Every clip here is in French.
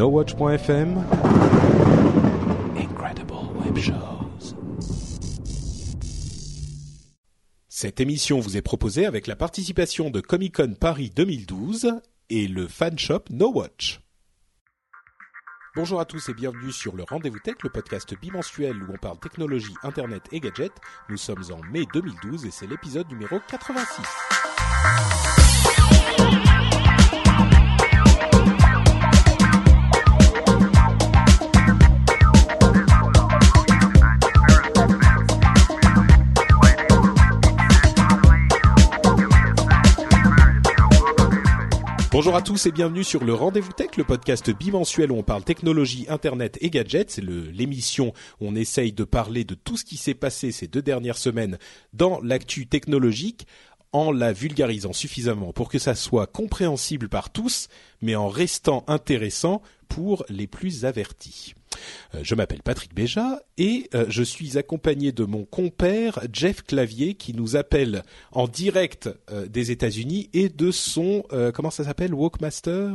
NoWatch.fm Incredible Web Shows. Cette émission vous est proposée avec la participation de Comic Con Paris 2012 et le fan shop NoWatch. Bonjour à tous et bienvenue sur le Rendez-vous Tech, le podcast bimensuel où on parle technologie, internet et gadgets. Nous sommes en mai 2012 et c'est l'épisode numéro 86. Bonjour à tous et bienvenue sur le Rendez-vous Tech, le podcast bimensuel où on parle technologie, internet et gadgets. C'est l'émission où on essaye de parler de tout ce qui s'est passé ces deux dernières semaines dans l'actu technologique en la vulgarisant suffisamment pour que ça soit compréhensible par tous, mais en restant intéressant pour les plus avertis. Euh, je m'appelle Patrick Béja et euh, je suis accompagné de mon compère Jeff Clavier qui nous appelle en direct euh, des États-Unis et de son comment ça s'appelle Walkmaster.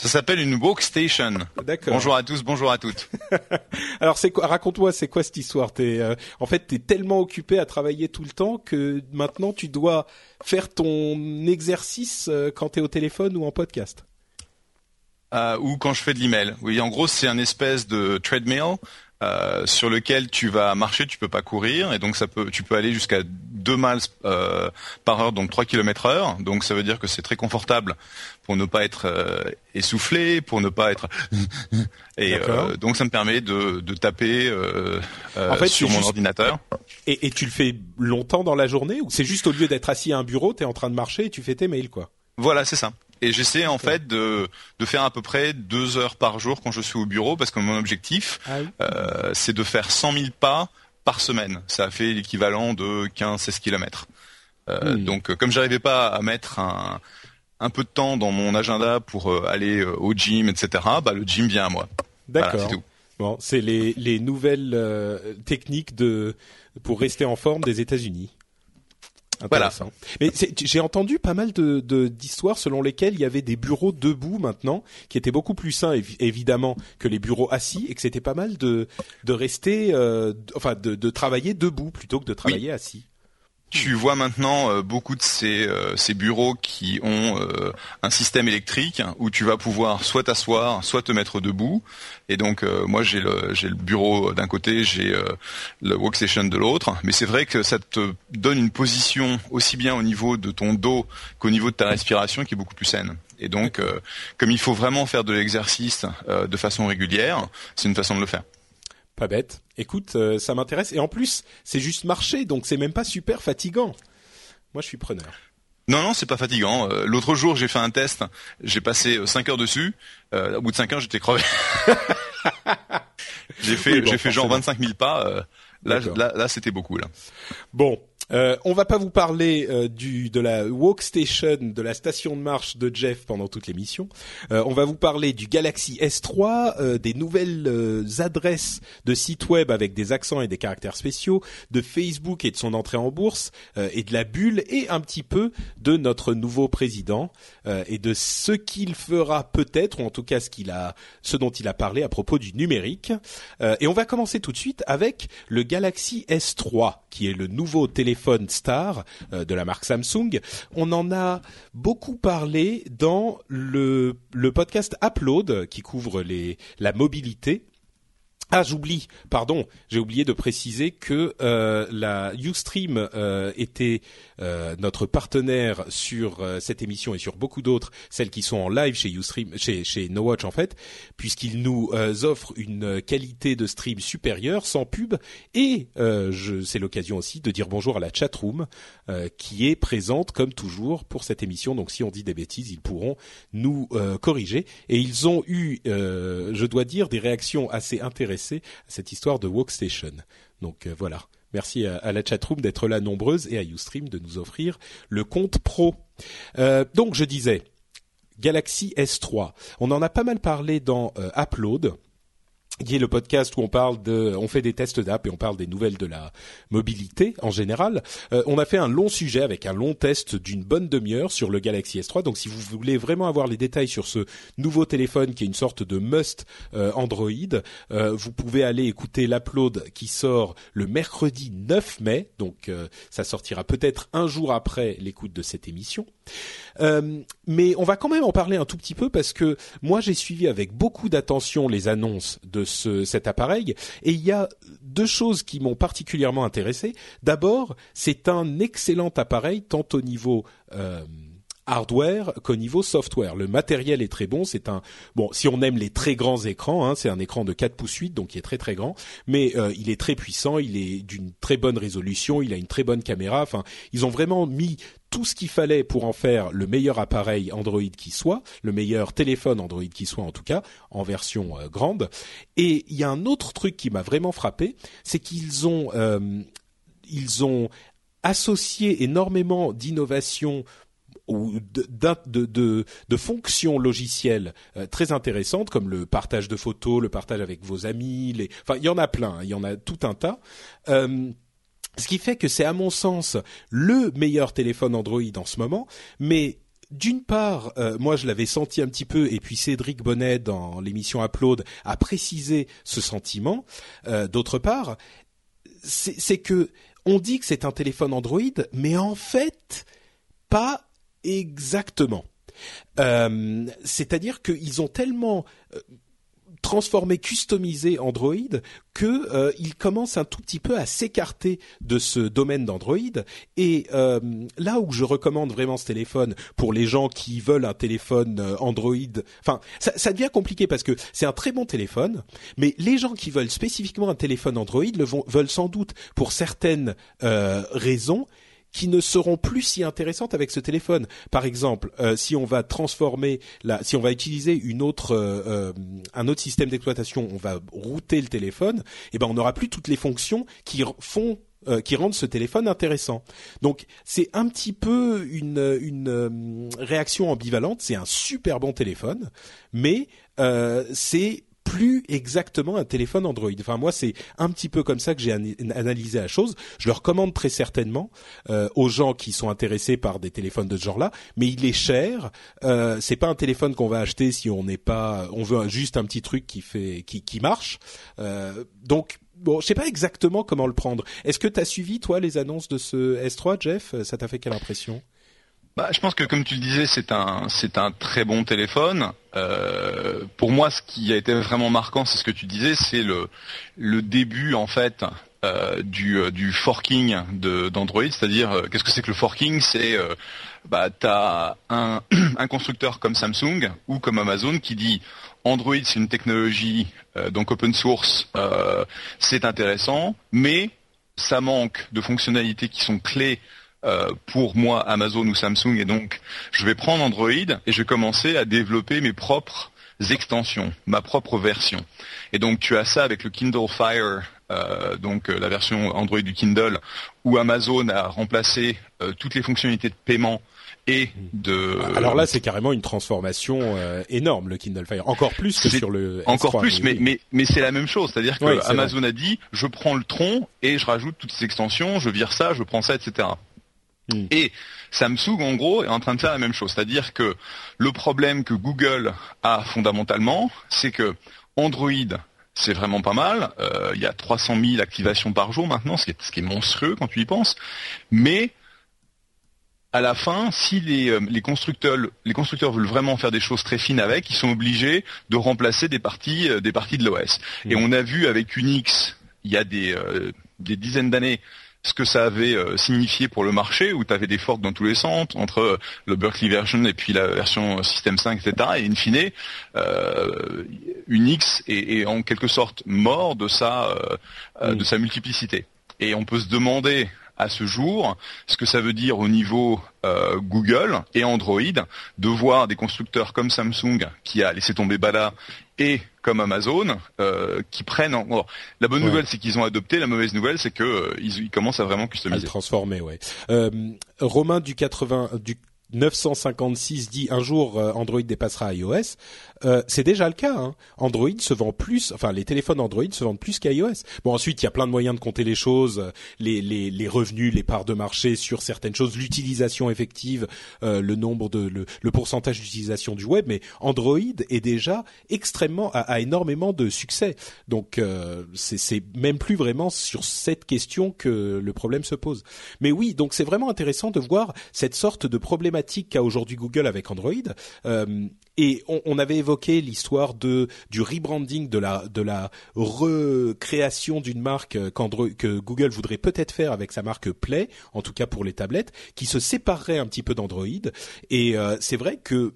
Ça s'appelle une workstation. D'accord. Bonjour à tous, bonjour à toutes. Alors c'est quoi Raconte-moi, c'est quoi cette histoire? T'es euh, en fait t'es tellement occupé à travailler tout le temps que maintenant tu dois faire ton exercice euh, quand t'es au téléphone ou en podcast. Euh, ou quand je fais de l'email. Oui, en gros, c'est un espèce de treadmill euh, sur lequel tu vas marcher, tu peux pas courir, et donc ça peut, tu peux aller jusqu'à 2 miles euh, par heure, donc 3 km heure. Donc ça veut dire que c'est très confortable pour ne pas être euh, essoufflé, pour ne pas être et euh, donc ça me permet de, de taper euh, euh, En fait, sur mon juste- ordinateur. Et, et tu le fais longtemps dans la journée ou c'est juste au lieu d'être assis à un bureau, t'es en train de marcher et tu fais tes mails quoi? Voilà, c'est ça. Et j'essaie en fait de, de faire à peu près deux heures par jour quand je suis au bureau parce que mon objectif, Ah oui. euh, c'est de faire 100 000 pas par semaine. Ça fait l'équivalent de 15-16 kilomètres. Euh, Hmm. Donc, euh, comme j'arrivais pas à mettre un, un peu de temps dans mon agenda pour euh, aller au gym, etc., bah, le gym vient à moi. Voilà, D'accord. c'est tout. Bon, c'est les, les nouvelles euh, techniques de pour rester en forme des États-Unis. Intéressant. Mais j'ai entendu pas mal de de- d'histoires selon lesquelles il y avait des bureaux debout maintenant qui étaient beaucoup plus sains évi- évidemment que les bureaux assis et que c'était pas mal de de rester euh, enfin de, de travailler debout plutôt que de travailler assis. Tu vois maintenant euh, beaucoup de ces, euh, ces bureaux qui ont euh, un système électrique où tu vas pouvoir soit t'asseoir, soit te mettre debout. Et donc euh, moi j'ai le, j'ai le bureau d'un côté, j'ai euh, le workstation de l'autre. Mais c'est vrai que ça te donne une position aussi bien au niveau de ton dos qu'au niveau de ta respiration qui est beaucoup plus saine. Et donc euh, comme il faut vraiment faire de l'exercice euh, de façon régulière, c'est une façon de le faire. Pas bête. Écoute, euh, ça m'intéresse et en plus c'est juste marcher donc c'est même pas super fatigant. Moi je suis preneur. Non, non, c'est pas fatigant. Euh, L'autre jour, j'ai fait un test. J'ai passé 5 heures dessus. Euh, au bout de 5 heures, j'étais crevé. j'ai fait, Oui, bon, j'ai fait genre forcément. 25 000 pas. euh, là, là, là, c'était beaucoup. Là. Bon, euh, on va pas vous parler euh, du de la Walkstation, de la station de marche de Jeff pendant toute l'émission. Euh, on va vous parler du Galaxy S3, euh, des nouvelles euh, adresses de sites web avec des accents et des caractères spéciaux, de Facebook et de son entrée en bourse, et de la bulle, et un petit peu de notre nouveau président et de ce qu'il fera peut-être, ou en tout cas ce qu'il a, ce dont il a parlé à propos du numérique. Et on va commencer tout de suite avec le Galaxy S3, qui est le nouveau téléphone star euh, de la marque Samsung. On en a beaucoup parlé dans le, podcast Upload, qui couvre la mobilité. Ah, j'oublie, pardon, j'ai oublié de préciser que euh, la UStream euh, était euh, notre partenaire sur cette émission et sur beaucoup d'autres, celles qui sont en live chez UStream, chez, chez No Watch en fait, puisqu'ils nous offrent une qualité de stream supérieure, sans pub, et c'est l'occasion aussi de dire bonjour à la chatroom qui est présente comme toujours pour cette émission. Donc si on dit des bêtises, ils pourront nous corriger. Et ils ont eu, je dois dire, des réactions assez intéressantes cette histoire de Workstation. Donc euh, voilà. Merci à, la chatroom d'être là nombreuse et à Ustream de nous offrir le compte pro. Euh, donc je disais, Galaxy S3. On en a pas mal parlé dans euh, Upload qui est le podcast où on parle de, on fait des tests d'app et on parle des nouvelles de la mobilité en général. Euh, on a fait un long sujet avec un long test d'une bonne demi-heure sur le Galaxy S3. Donc si vous voulez vraiment avoir les détails sur ce nouveau téléphone qui est une sorte de must euh, Android, euh, vous pouvez aller écouter l'upload qui sort le mercredi 9 mai. Donc ça sortira peut-être un jour après l'écoute de cette émission. Mais on va quand même en parler un tout petit peu parce que moi j'ai suivi avec beaucoup d'attention les annonces de cet appareil. Et il y a deux choses qui m'ont particulièrement intéressé. D'abord, c'est un excellent appareil tant au niveau euh, hardware qu'au niveau software. Le matériel est très bon. C'est un bon si on aime les très grands écrans, hein, c'est un écran de 4 pouces 8 donc il est très très grand, mais euh, il est très puissant, il est d'une très bonne résolution, il a une très bonne caméra. Enfin, ils ont vraiment mis tout ce qu'il fallait pour en faire le meilleur appareil Android qui soit, le meilleur téléphone Android qui soit en tout cas, en version euh, grande. Et il y a un autre truc qui m'a vraiment frappé, c'est qu'ils ont euh, ils ont associé énormément d'innovations ou de, de, de, fonctions logicielles euh, très intéressantes comme le partage de photos, le partage avec vos amis, les... enfin il y en a plein, il y en a tout un tas. Euh, ce qui fait que c'est à mon sens le meilleur téléphone Android en ce moment, mais d'une part, euh, moi je l'avais senti un petit peu, et puis Cédric Bonnet dans l'émission Upload a précisé ce sentiment. D'autre part, c'est que on dit que c'est un téléphone Android, mais en fait pas Exactement. Euh, c'est-à-dire qu'ils ont tellement euh, transformé, customisé Android que euh, il commence un tout petit peu à s'écarter de ce domaine d'Android. Et là où je recommande vraiment ce téléphone pour les gens qui veulent un téléphone Android, enfin ça, ça, devient compliqué parce que c'est un très bon téléphone, mais les gens qui veulent spécifiquement un téléphone Android le vont, veulent sans doute pour certaines raisons qui ne seront plus si intéressantes avec ce téléphone. Par exemple, euh, si on va transformer, si on va utiliser une autre, euh, euh, un autre système d'exploitation, on va router le téléphone, et eh ben on n'aura plus toutes les fonctions qui font qui rendent ce téléphone intéressant. Donc c'est un petit peu une réaction ambivalente. C'est un super bon téléphone, mais c'est plus exactement un téléphone Android. Enfin moi c'est un petit peu comme ça que j'ai analysé la chose. Je le recommande très certainement euh, aux gens qui sont intéressés par des téléphones de ce genre-là, mais il est cher. Euh, c'est pas un téléphone qu'on va acheter si on n'est pas, on veut juste un petit truc qui fait, qui, marche. Euh, donc bon, je sais pas exactement comment le prendre. Est-ce que tu as suivi toi les annonces de ce S3, Jeff? Ça t'a fait quelle impression? Bah, je pense que comme tu le disais, c'est un c'est un très bon téléphone. Euh, pour moi, ce qui a été vraiment marquant, c'est ce que tu disais, c'est le le début en fait euh, du euh, du forking d'Android, c'est-à-dire qu'est-ce que c'est que le forking? C'est bah t'as un un constructeur comme Samsung ou comme Amazon qui dit Android c'est une technologie donc open source, c'est intéressant, mais ça manque de fonctionnalités qui sont clés euh, pour moi Amazon ou Samsung et donc je vais prendre Android et je vais commencer à développer mes propres extensions, ma propre version. Et donc tu as ça avec le Kindle Fire, euh, donc euh, la version Android du Kindle, où Amazon a remplacé toutes les fonctionnalités de paiement et de. Alors là, c'est carrément une transformation énorme le Kindle Fire, encore plus que sur le. Encore plus, mais mais mais c'est la même chose, c'est-à-dire que Amazon a dit, je prends le tronc et je rajoute toutes ces extensions, je vire ça, je prends ça, etc. Hmm. Et Samsung, en gros, est en train de faire la même chose. C'est-à-dire que le problème que Google a fondamentalement, c'est que Android, c'est vraiment pas mal. Euh, il y a 300 000 activations par jour maintenant, ce qui est, ce qui est monstrueux quand tu y penses. Mais à la fin, si les, les, constructeurs, les constructeurs veulent vraiment faire des choses très fines avec, ils sont obligés de remplacer des parties, des parties de l'OS. Et mmh. on a vu avec Unix, il y a des, des dizaines d'années, ce que ça avait euh, signifié pour le marché, où tu avais des forks dans tous les sens, entre euh, le Berkeley version et puis la version System 5, etc. Et in fine, euh, Unix est, en quelque sorte mort de sa, de mm. sa multiplicité. Et on peut se demander à ce jour ce que ça veut dire au niveau Google et Android de voir des constructeurs comme Samsung qui a laissé tomber Bada et comme Amazon euh, qui prennent en... la bonne nouvelle c'est qu'ils ont adopté la mauvaise nouvelle c'est que euh, ils, commencent à vraiment customiser. À le transformer ouais. Euh, Romain du 80 du 956 dit un jour euh, Android dépassera iOS. Euh, c'est déjà le cas. Hein. Android se vend plus, enfin les téléphones Android se vendent plus qu'iOS. Bon ensuite il y a plein de moyens de compter les choses, euh, les, les, les revenus, les parts de marché sur certaines choses, l'utilisation effective, le nombre de le, le pourcentage d'utilisation du web. Mais Android est déjà extrêmement a, a énormément de succès. Donc c'est même plus vraiment sur cette question que le problème se pose. Mais oui donc c'est vraiment intéressant de voir cette sorte de problématique qu'a aujourd'hui Google avec Android. Euh, et on, avait évoqué l'histoire de du rebranding de la de la recréation d'une marque que Google voudrait peut-être faire avec sa marque Play, en tout cas pour les tablettes, qui se séparerait un petit peu d'Android. Et euh, c'est vrai que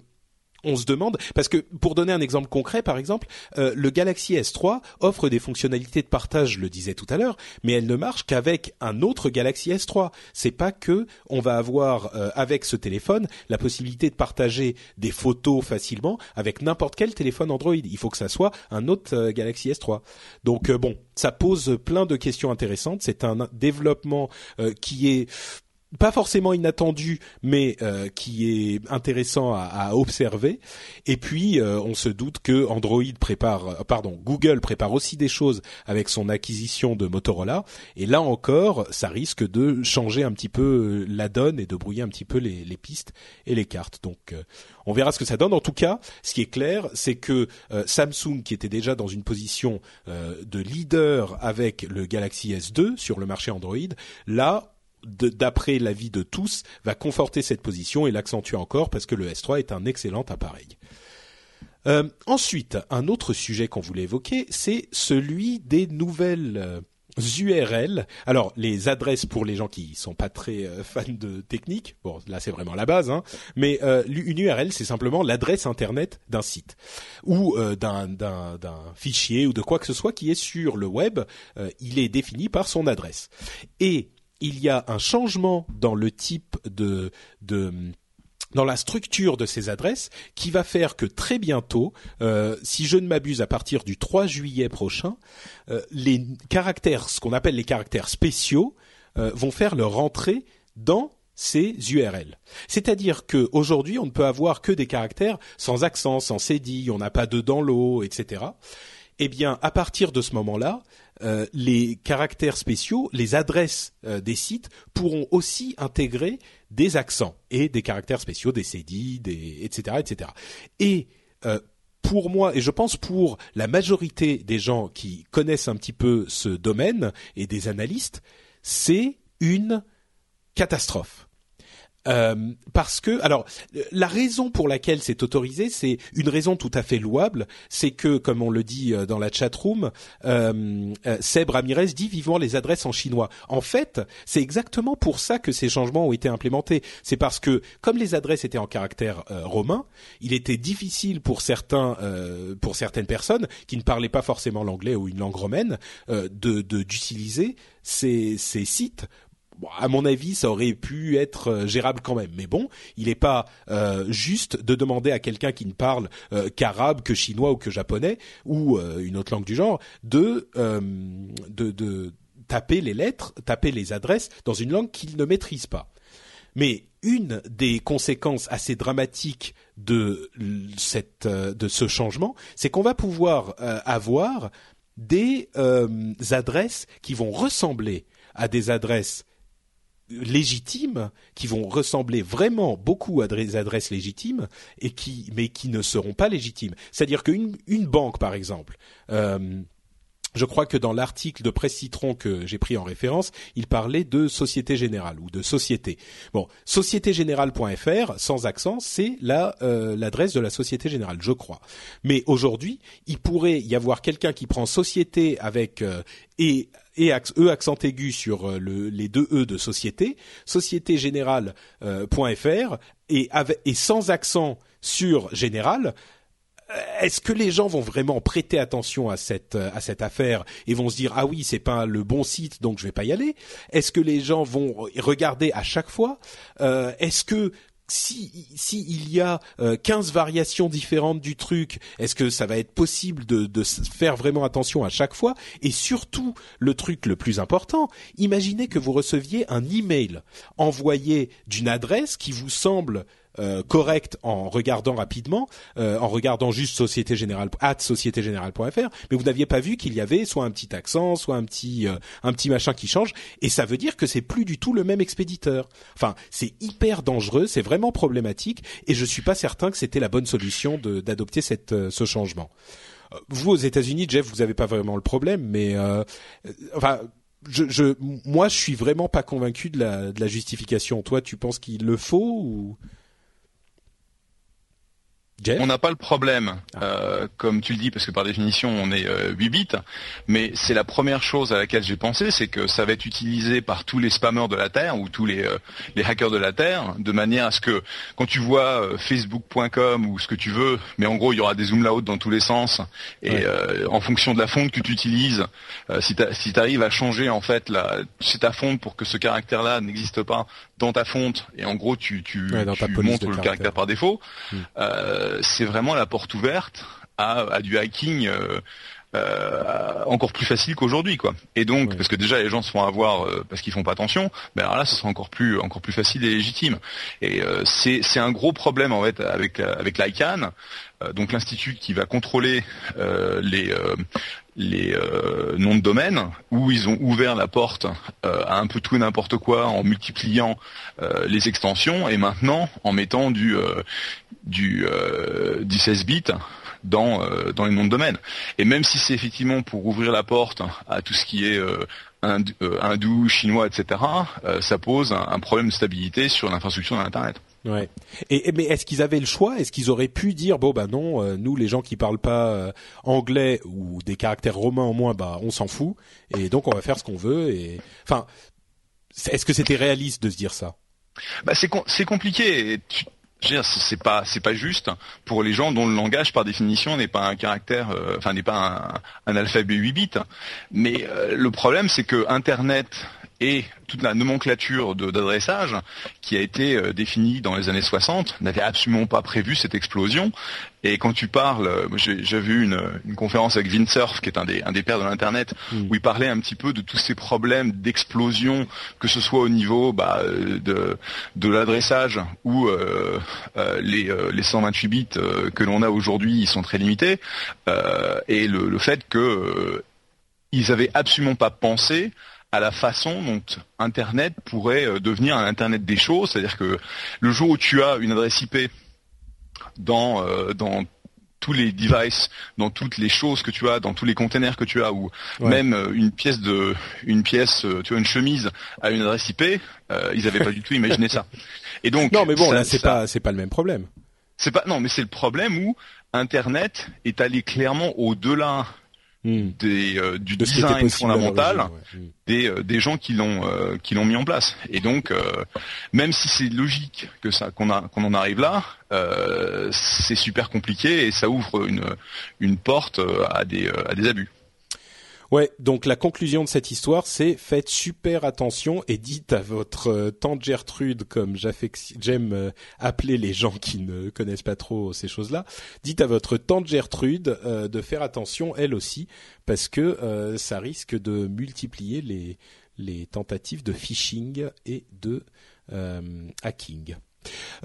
on se demande parce que pour donner un exemple concret par exemple euh, le Galaxy S3 offre des fonctionnalités de partage je le disais tout à l'heure mais elle ne marche qu'avec un autre Galaxy S3 c'est pas que on va avoir euh, avec ce téléphone la possibilité de partager des photos facilement avec n'importe quel téléphone Android. Il faut que ça soit un autre euh, Galaxy S3 donc bon ça pose plein de questions intéressantes. C'est un développement qui est pas forcément inattendu, mais euh, qui est intéressant à, à observer. Et puis, euh, on se doute que Android prépare, euh, pardon, Google prépare aussi des choses avec son acquisition de Motorola. Et là encore, ça risque de changer un petit peu la donne et de brouiller un petit peu les, les pistes et les cartes. Donc, on verra ce que ça donne. En tout cas, ce qui est clair, c'est que Samsung, qui était déjà dans une position de leader avec le Galaxy S2 sur le marché Android, là, d'après l'avis de tous, va conforter cette position et l'accentuer encore parce que le S3 est un excellent appareil. Euh, ensuite, un autre sujet qu'on voulait évoquer, c'est celui des nouvelles euh, URL. Alors, les adresses pour les gens qui sont pas très euh, fans de technique, bon, là c'est vraiment la base, hein, mais une URL c'est simplement l'adresse internet d'un site ou d'un fichier ou de quoi que ce soit qui est sur le web. il est défini par son adresse. Et il y a un changement dans le type de, dans la structure de ces adresses qui va faire que très bientôt, euh, si je ne m'abuse à partir du 3 juillet prochain, euh, les caractères, ce qu'on appelle les caractères spéciaux, euh, vont faire leur entrée dans ces URL. C'est-à-dire que aujourd'hui, on ne peut avoir que des caractères sans accent, sans cédille, on n'a pas de dans l'eau, etc. Eh bien, à partir de ce moment-là, euh, les caractères spéciaux, les adresses euh, des sites pourront aussi intégrer des accents et des caractères spéciaux, des cédilles, des etc. etc. Et euh, pour moi, et je pense pour la majorité des gens qui connaissent un petit peu ce domaine et des analystes, c'est une catastrophe. Euh, parce que, alors, la raison pour laquelle c'est autorisé, c'est une raison tout à fait louable, c'est que, comme on le dit euh, dans la chat room, euh, euh, Seb Ramirez dit vivement les adresses en chinois. En fait, c'est exactement pour ça que ces changements ont été implémentés. C'est parce que, comme les adresses étaient en caractère romain, il était difficile pour certains, pour certaines personnes qui ne parlaient pas forcément l'anglais ou une langue romaine, de d'utiliser ces, ces sites à mon avis, ça aurait pu être euh, gérable quand même. Mais bon, il n'est pas euh, juste de demander à quelqu'un qui ne parle euh, qu'arabe, que chinois ou que japonais ou une autre langue du genre de, taper les lettres, taper les adresses dans une langue qu'il ne maîtrise pas. Mais une des conséquences assez dramatiques de cette de ce changement, c'est qu'on va pouvoir avoir des adresses qui vont ressembler à des adresses légitimes qui vont ressembler vraiment beaucoup à des adresses légitimes et qui mais qui ne seront pas légitimes. C'est-à-dire qu'une une banque par exemple euh, je crois que dans l'article de Presse Citron que j'ai pris en référence, il parlait de Société Générale ou de société. Bon, sociétégénérale.fr sans accent, c'est la euh, l'adresse de la Société Générale, je crois. Mais aujourd'hui, il pourrait y avoir quelqu'un qui prend société avec euh, et e accent aigu sur euh, le, les deux e de société, sociétégénérale.fr et et sans accent sur général euh, est-ce que les gens vont vraiment prêter attention à cette affaire et vont se dire ah oui c'est pas le bon site donc je vais pas y aller? Est-ce que les gens vont regarder à chaque fois? Euh, Est-ce que si, il y a 15 euh, variations différentes du truc, est-ce que ça va être possible de, de faire vraiment attention à chaque fois? Et surtout, le truc le plus important, imaginez que vous receviez un email envoyé d'une adresse qui vous semble euh, correct en regardant rapidement, euh, en regardant juste Société Générale at sociétégénérale.fr, mais vous n'aviez pas vu qu'il y avait soit un petit accent, soit un petit euh, un petit machin qui change, et ça veut dire que c'est plus du tout le même expéditeur. Enfin, c'est hyper dangereux, c'est vraiment problématique, et je suis pas certain que c'était la bonne solution d'adopter cette ce changement. Vous aux États-Unis, Jeff, vous avez pas vraiment le problème, mais enfin je, je, moi, je suis vraiment pas convaincu de la, de la justification. Toi, tu penses qu'il le faut ou? On n'a pas le problème, ah. euh, comme tu le dis, parce que par définition on est 8 euh, bits, mais c'est la première chose à laquelle j'ai pensé, c'est que ça va être utilisé par tous les spammers de la Terre ou tous les, euh, les hackers de la Terre, de manière à ce que quand tu vois facebook.com ou ce que tu veux, mais en gros il y aura des zoom out dans tous les sens, et en fonction de la fonte que tu utilises, si tu arrives à changer en fait la, c'est ta fonte pour que ce caractère-là n'existe pas dans ta fonte, et en gros tu, tu, montres le caractère par défaut. Hmm. Euh, c'est vraiment la porte ouverte à, du hacking. Euh, euh, encore plus facile qu'aujourd'hui quoi. Et donc parce que déjà les gens se font avoir parce qu'ils font pas attention, mais alors là ce sera encore plus encore plus facile et légitime. Et c'est c'est un gros problème en fait avec avec l'ICANN, donc l'institut qui va contrôler les les euh, noms de domaine où ils ont ouvert la porte euh, à un peu tout et n'importe quoi en multipliant euh, les extensions et maintenant en mettant du du, du 16 bits dans dans les noms de domaine. Et même si c'est effectivement pour ouvrir la porte à tout ce qui est hindou, chinois, etc., ça pose un, problème de stabilité sur l'infrastructure d'internet. Ouais. Et, mais est-ce qu'ils avaient le choix? Est-ce qu'ils auraient pu dire bon bah non, euh, nous les gens qui parlent pas euh, anglais ou des caractères romains en moins, bah on s'en fout et donc on va faire ce qu'on veut et enfin est-ce que c'était réaliste de se dire ça? Bah c'est c'est compliqué. c'est pas c'est pas juste pour les gens dont le langage par définition n'est pas un caractère euh, enfin n'est pas un, un, alphabet 8 bits mais le problème c'est que internet et toute la nomenclature d'adressage qui a été euh, définie dans les années 60 n'avait absolument pas prévu cette explosion. Et quand tu parles, euh, j'ai vu une, une, conférence avec Vinsurf, qui est un des, un des pères de l'Internet, mm. où il parlait un petit peu de tous ces problèmes d'explosion, que ce soit au niveau bah, de, de l'adressage ou euh, les, les 128 bits que l'on a aujourd'hui, ils sont très limités, et le, le fait que ils avaient absolument pas pensé à la façon dont Internet pourrait euh, devenir un Internet des choses, c'est-à-dire que le jour où tu as une adresse IP dans, euh, dans tous les devices, dans toutes les choses que tu as, dans tous les containers que tu as, ou même euh, une pièce de, une pièce, tu as une chemise à une adresse IP, ils n'avaient pas du tout imaginé ça. Et donc non, mais bon, là c'est pas, c'est pas le même problème. C'est pas, non, mais c'est le problème où Internet est allé clairement au-delà Hmm. des, euh, du design fondamental hmm. des, euh, des gens qui l'ont euh, qui l'ont mis en place. Et donc, même si c'est logique que ça qu'on a qu'on en arrive là, c'est super compliqué et ça ouvre une une porte à des à des abus. Ouais, donc la conclusion de cette histoire, c'est faites super attention et dites à votre euh, tante Gertrude, comme j'aime euh, appeler les gens qui ne connaissent pas trop ces choses-là, dites à votre tante Gertrude euh, de faire attention elle aussi, parce que ça risque de multiplier les, les tentatives de phishing et de hacking.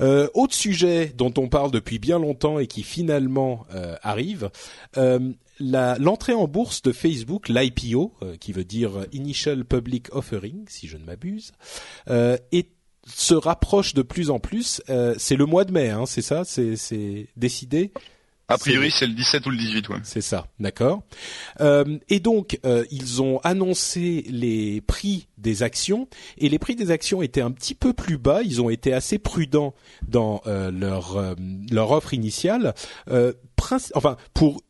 Euh, autre sujet dont on parle depuis bien longtemps et qui finalement euh, arrive, euh, l'entrée en bourse de Facebook, l'IPO, qui veut dire Initial Public Offering, si je ne m'abuse, se rapproche de plus en plus. c'est le mois de mai, hein, c'est ça C'est décidé? A priori, c'est le 17 ou le 18, ouais. C'est ça, d'accord. Euh, et donc, euh, ils ont annoncé les prix des actions, et les prix des actions étaient un petit peu plus bas. Ils ont été assez prudents dans euh, leur euh, leur offre initiale. enfin, pour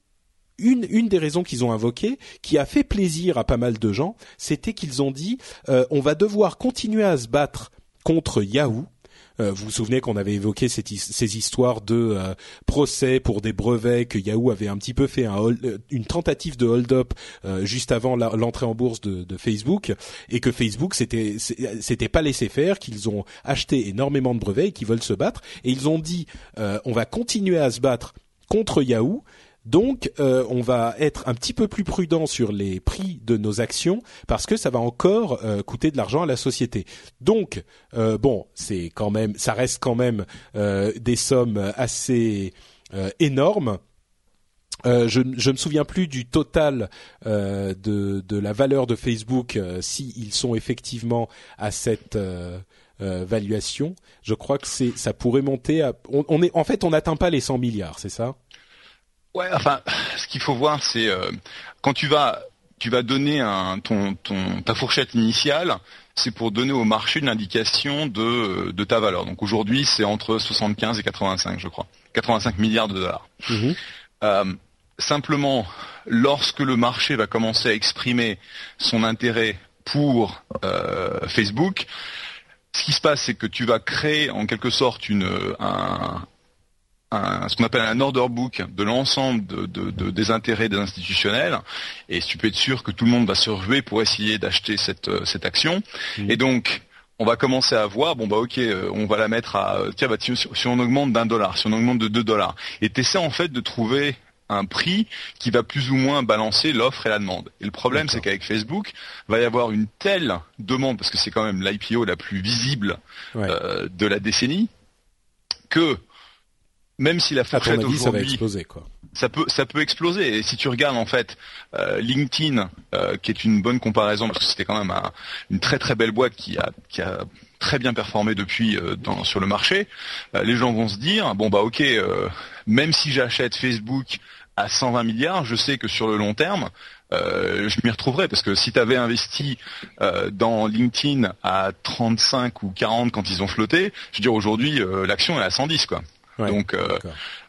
une, une des raisons qu'ils ont invoquées, qui a fait plaisir à pas mal de gens, c'était qu'ils ont dit on va devoir continuer à se battre contre Yahoo euh, vous vous souvenez qu'on avait évoqué ces histoires de euh, procès pour des brevets que Yahoo avait un petit peu fait euh, une tentative de hold-up juste avant l'entrée en bourse de, Facebook et que Facebook c'était c'était pas laissé faire, qu'ils ont acheté énormément de brevets et qu'ils veulent se battre. Et ils ont dit on va continuer à se battre contre Yahoo donc, euh, on va être un petit peu plus prudent sur les prix de nos actions parce que ça va encore euh, coûter de l'argent à la société. Donc, euh, bon, c'est quand même, ça reste quand même des sommes assez énormes. je ne me souviens plus du total de, de, la valeur de Facebook s'ils sont effectivement à cette valuation. Je crois que c'est ça pourrait monter à on est en fait on n'atteint pas les 100 milliards, c'est ça? Ouais, enfin, ce qu'il faut voir, c'est euh, quand tu vas tu vas donner un, ton, ton, ta fourchette initiale, c'est pour donner au marché une indication de, de ta valeur. Donc aujourd'hui, c'est entre 75 et 85, je crois. 85 milliards de dollars. Mhm. Euh, simplement, lorsque le marché va commencer à exprimer son intérêt pour euh, Facebook, ce qui se passe, c'est que tu vas créer en quelque sorte une, un, un, ce qu'on appelle un order book de l'ensemble de, des intérêts des institutionnels. Et tu peux être sûr que tout le monde va se ruer pour essayer d'acheter cette, euh, cette action. Mmh. et donc on va commencer à voir bon bah ok euh, on va la mettre à tiens bah, si, on augmente d'un dollar si on augmente de deux dollars. Et essaies en fait de trouver un prix qui va plus ou moins balancer l'offre et la demande. Et le problème, c'est qu'avec Facebook, va y avoir une telle demande, parce que c'est quand même l'IPO la plus visible euh, de la décennie, que même si la fourchette aujourd'hui, ça va exploser quoi. Ça peut ça peut exploser. Et si tu regardes en fait euh, LinkedIn, euh, qui est une bonne comparaison parce que c'était quand même une très très belle boîte qui a qui a très bien performé depuis euh, dans, sur le marché, les gens vont se dire bon bah ok, même si j'achète Facebook à 120 milliards, je sais que sur le long terme, je m'y retrouverai parce que si tu avais investi dans LinkedIn à 35 ou 40 quand ils ont flotté, je veux dire aujourd'hui l'action est à 110 quoi. Donc euh,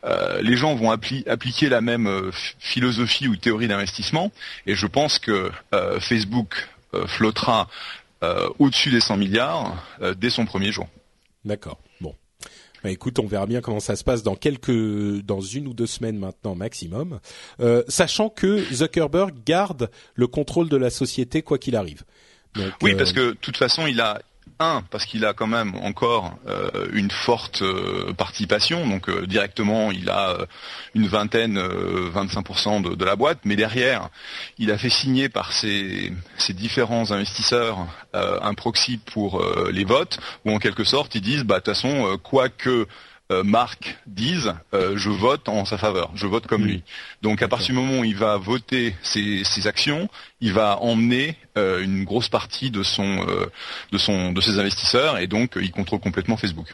euh, les gens vont appliquer la même euh, philosophie ou théorie d'investissement et je pense que Facebook flottera au-dessus des 100 milliards dès son premier jour. D'accord. Bon. Bah, écoute, on verra bien comment ça se passe dans quelques, dans une ou deux semaines maintenant maximum, sachant que Zuckerberg garde le contrôle de la société quoi qu'il arrive. oui, parce que de toute façon, il a, un, parce qu'il a quand même encore euh, une forte euh, participation, donc euh, directement il a une vingtaine, 25% de, de, la boîte, mais derrière il a fait signer par ses, ses différents investisseurs un proxy pour les votes, où en quelque sorte ils disent, bah de toute façon, quoi que euh, Marc dise euh, je vote en sa faveur, je vote comme lui. Donc à partir du moment où il va voter ses, actions, il va emmener euh, une grosse partie de son de son de ses investisseurs et donc il contrôle complètement Facebook.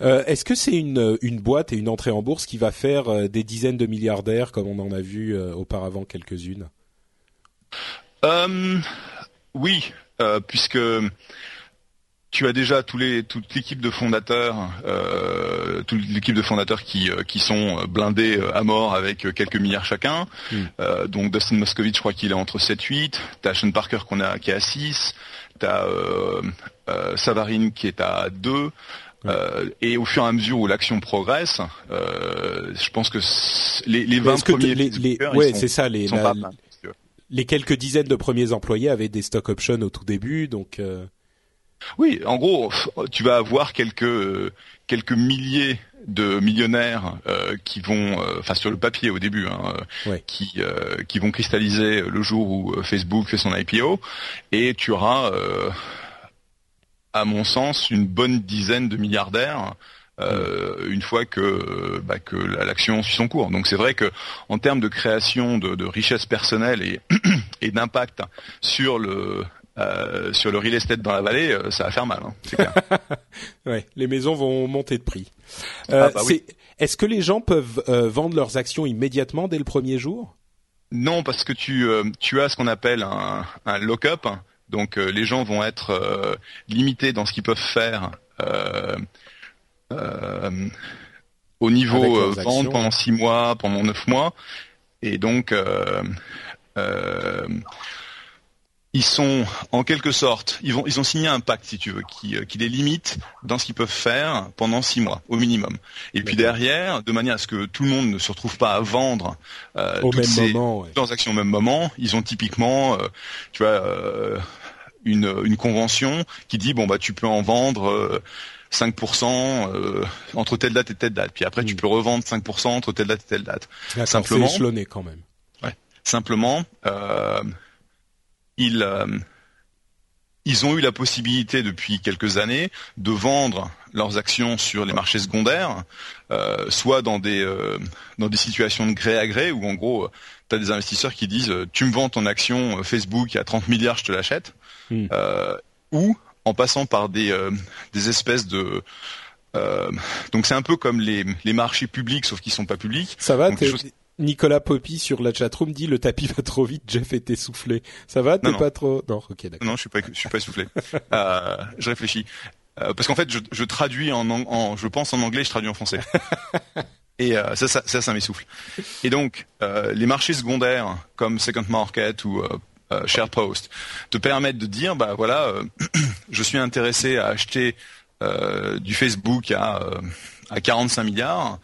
Est-ce que c'est une, une boîte et une entrée en bourse qui va faire des dizaines de milliardaires comme on en a vu auparavant quelques-unes? Oui, puisque tu as déjà tous les, toute l'équipe de fondateurs, euh, toute l'équipe de fondateurs qui, euh, qui sont blindés euh, à mort avec quelques milliards chacun. Hmm. donc Dustin Moskovitch, je crois qu'il est entre 7-8. T'as Sean Parker qu'on a, qui est à 6. T'as euh, Savarin qui est à 2. et au fur et à mesure où l'action progresse, je pense que les, les 20 premiers les, les, ouais, c'est ça, les, les quelques dizaines de premiers employés avaient des stock options au tout début, donc. Oui, en gros, tu vas avoir quelques quelques milliers de millionnaires euh, qui vont, euh, enfin sur le papier au début, hein, euh, qui qui vont cristalliser le jour où Facebook fait son IPO, et tu auras, à mon sens, une bonne dizaine de milliardaires. une fois que bah, que l'action suit son cours. Donc c'est vrai que en termes de création de, de richesse personnelle et, et d'impact sur le euh, sur le real estate dans la vallée, euh, ça va faire mal. Hein, ouais, les maisons vont monter de prix. Euh, ah, bah Est-ce que les gens peuvent vendre leurs actions immédiatement dès le premier jour? Non, parce que tu tu as ce qu'on appelle un, un lock-up. Donc les gens vont être limités dans ce qu'ils peuvent faire au niveau vente pendant six mois, pendant neuf mois, et donc ils sont en quelque sorte, ils vont, ils ont signé un pacte, si tu veux, qui, euh, qui les limite dans ce qu'ils peuvent faire pendant six mois au minimum. Et puis derrière, de manière à ce que tout le monde ne se retrouve pas à vendre euh, au toutes ces transactions au même moment, ils ont typiquement, euh, tu vois, euh, une, une convention qui dit bon bah tu peux en vendre. 5% entre telle date et telle date. Puis après, tu hmm. peux revendre 5% entre telle date et telle date. Simplement, échelonné quand même. Ouais. Simplement, euh, ils, euh, ils ont eu la possibilité depuis quelques années de vendre leurs actions sur les marchés secondaires, euh, soit dans des euh, dans des situations de gré à gré où en gros tu as des investisseurs qui disent tu me vends ton action Facebook à 30 milliards, je te l'achète, hmm. ou en passant par des des espèces de donc c'est un peu comme les, les marchés publics sauf qu'ils sont pas publics. Ça va, Nicolas Poppy sur la chatroom dit le tapis va trop vite, Jeff est essoufflé. Ça va, t'es pas trop? Non, ok, d'accord. Non, je suis pas, je suis pas essoufflé. euh, je réfléchis euh, parce qu'en fait, je, je traduis en, en, je pense en anglais, je traduis en français. Et euh, ça, ça, ça, ça m'essouffle. Et donc, euh, les marchés secondaires comme Second Market ou euh, SharePost te permettent de dire, bah voilà, je suis intéressé à acheter du Facebook à à 45 milliards.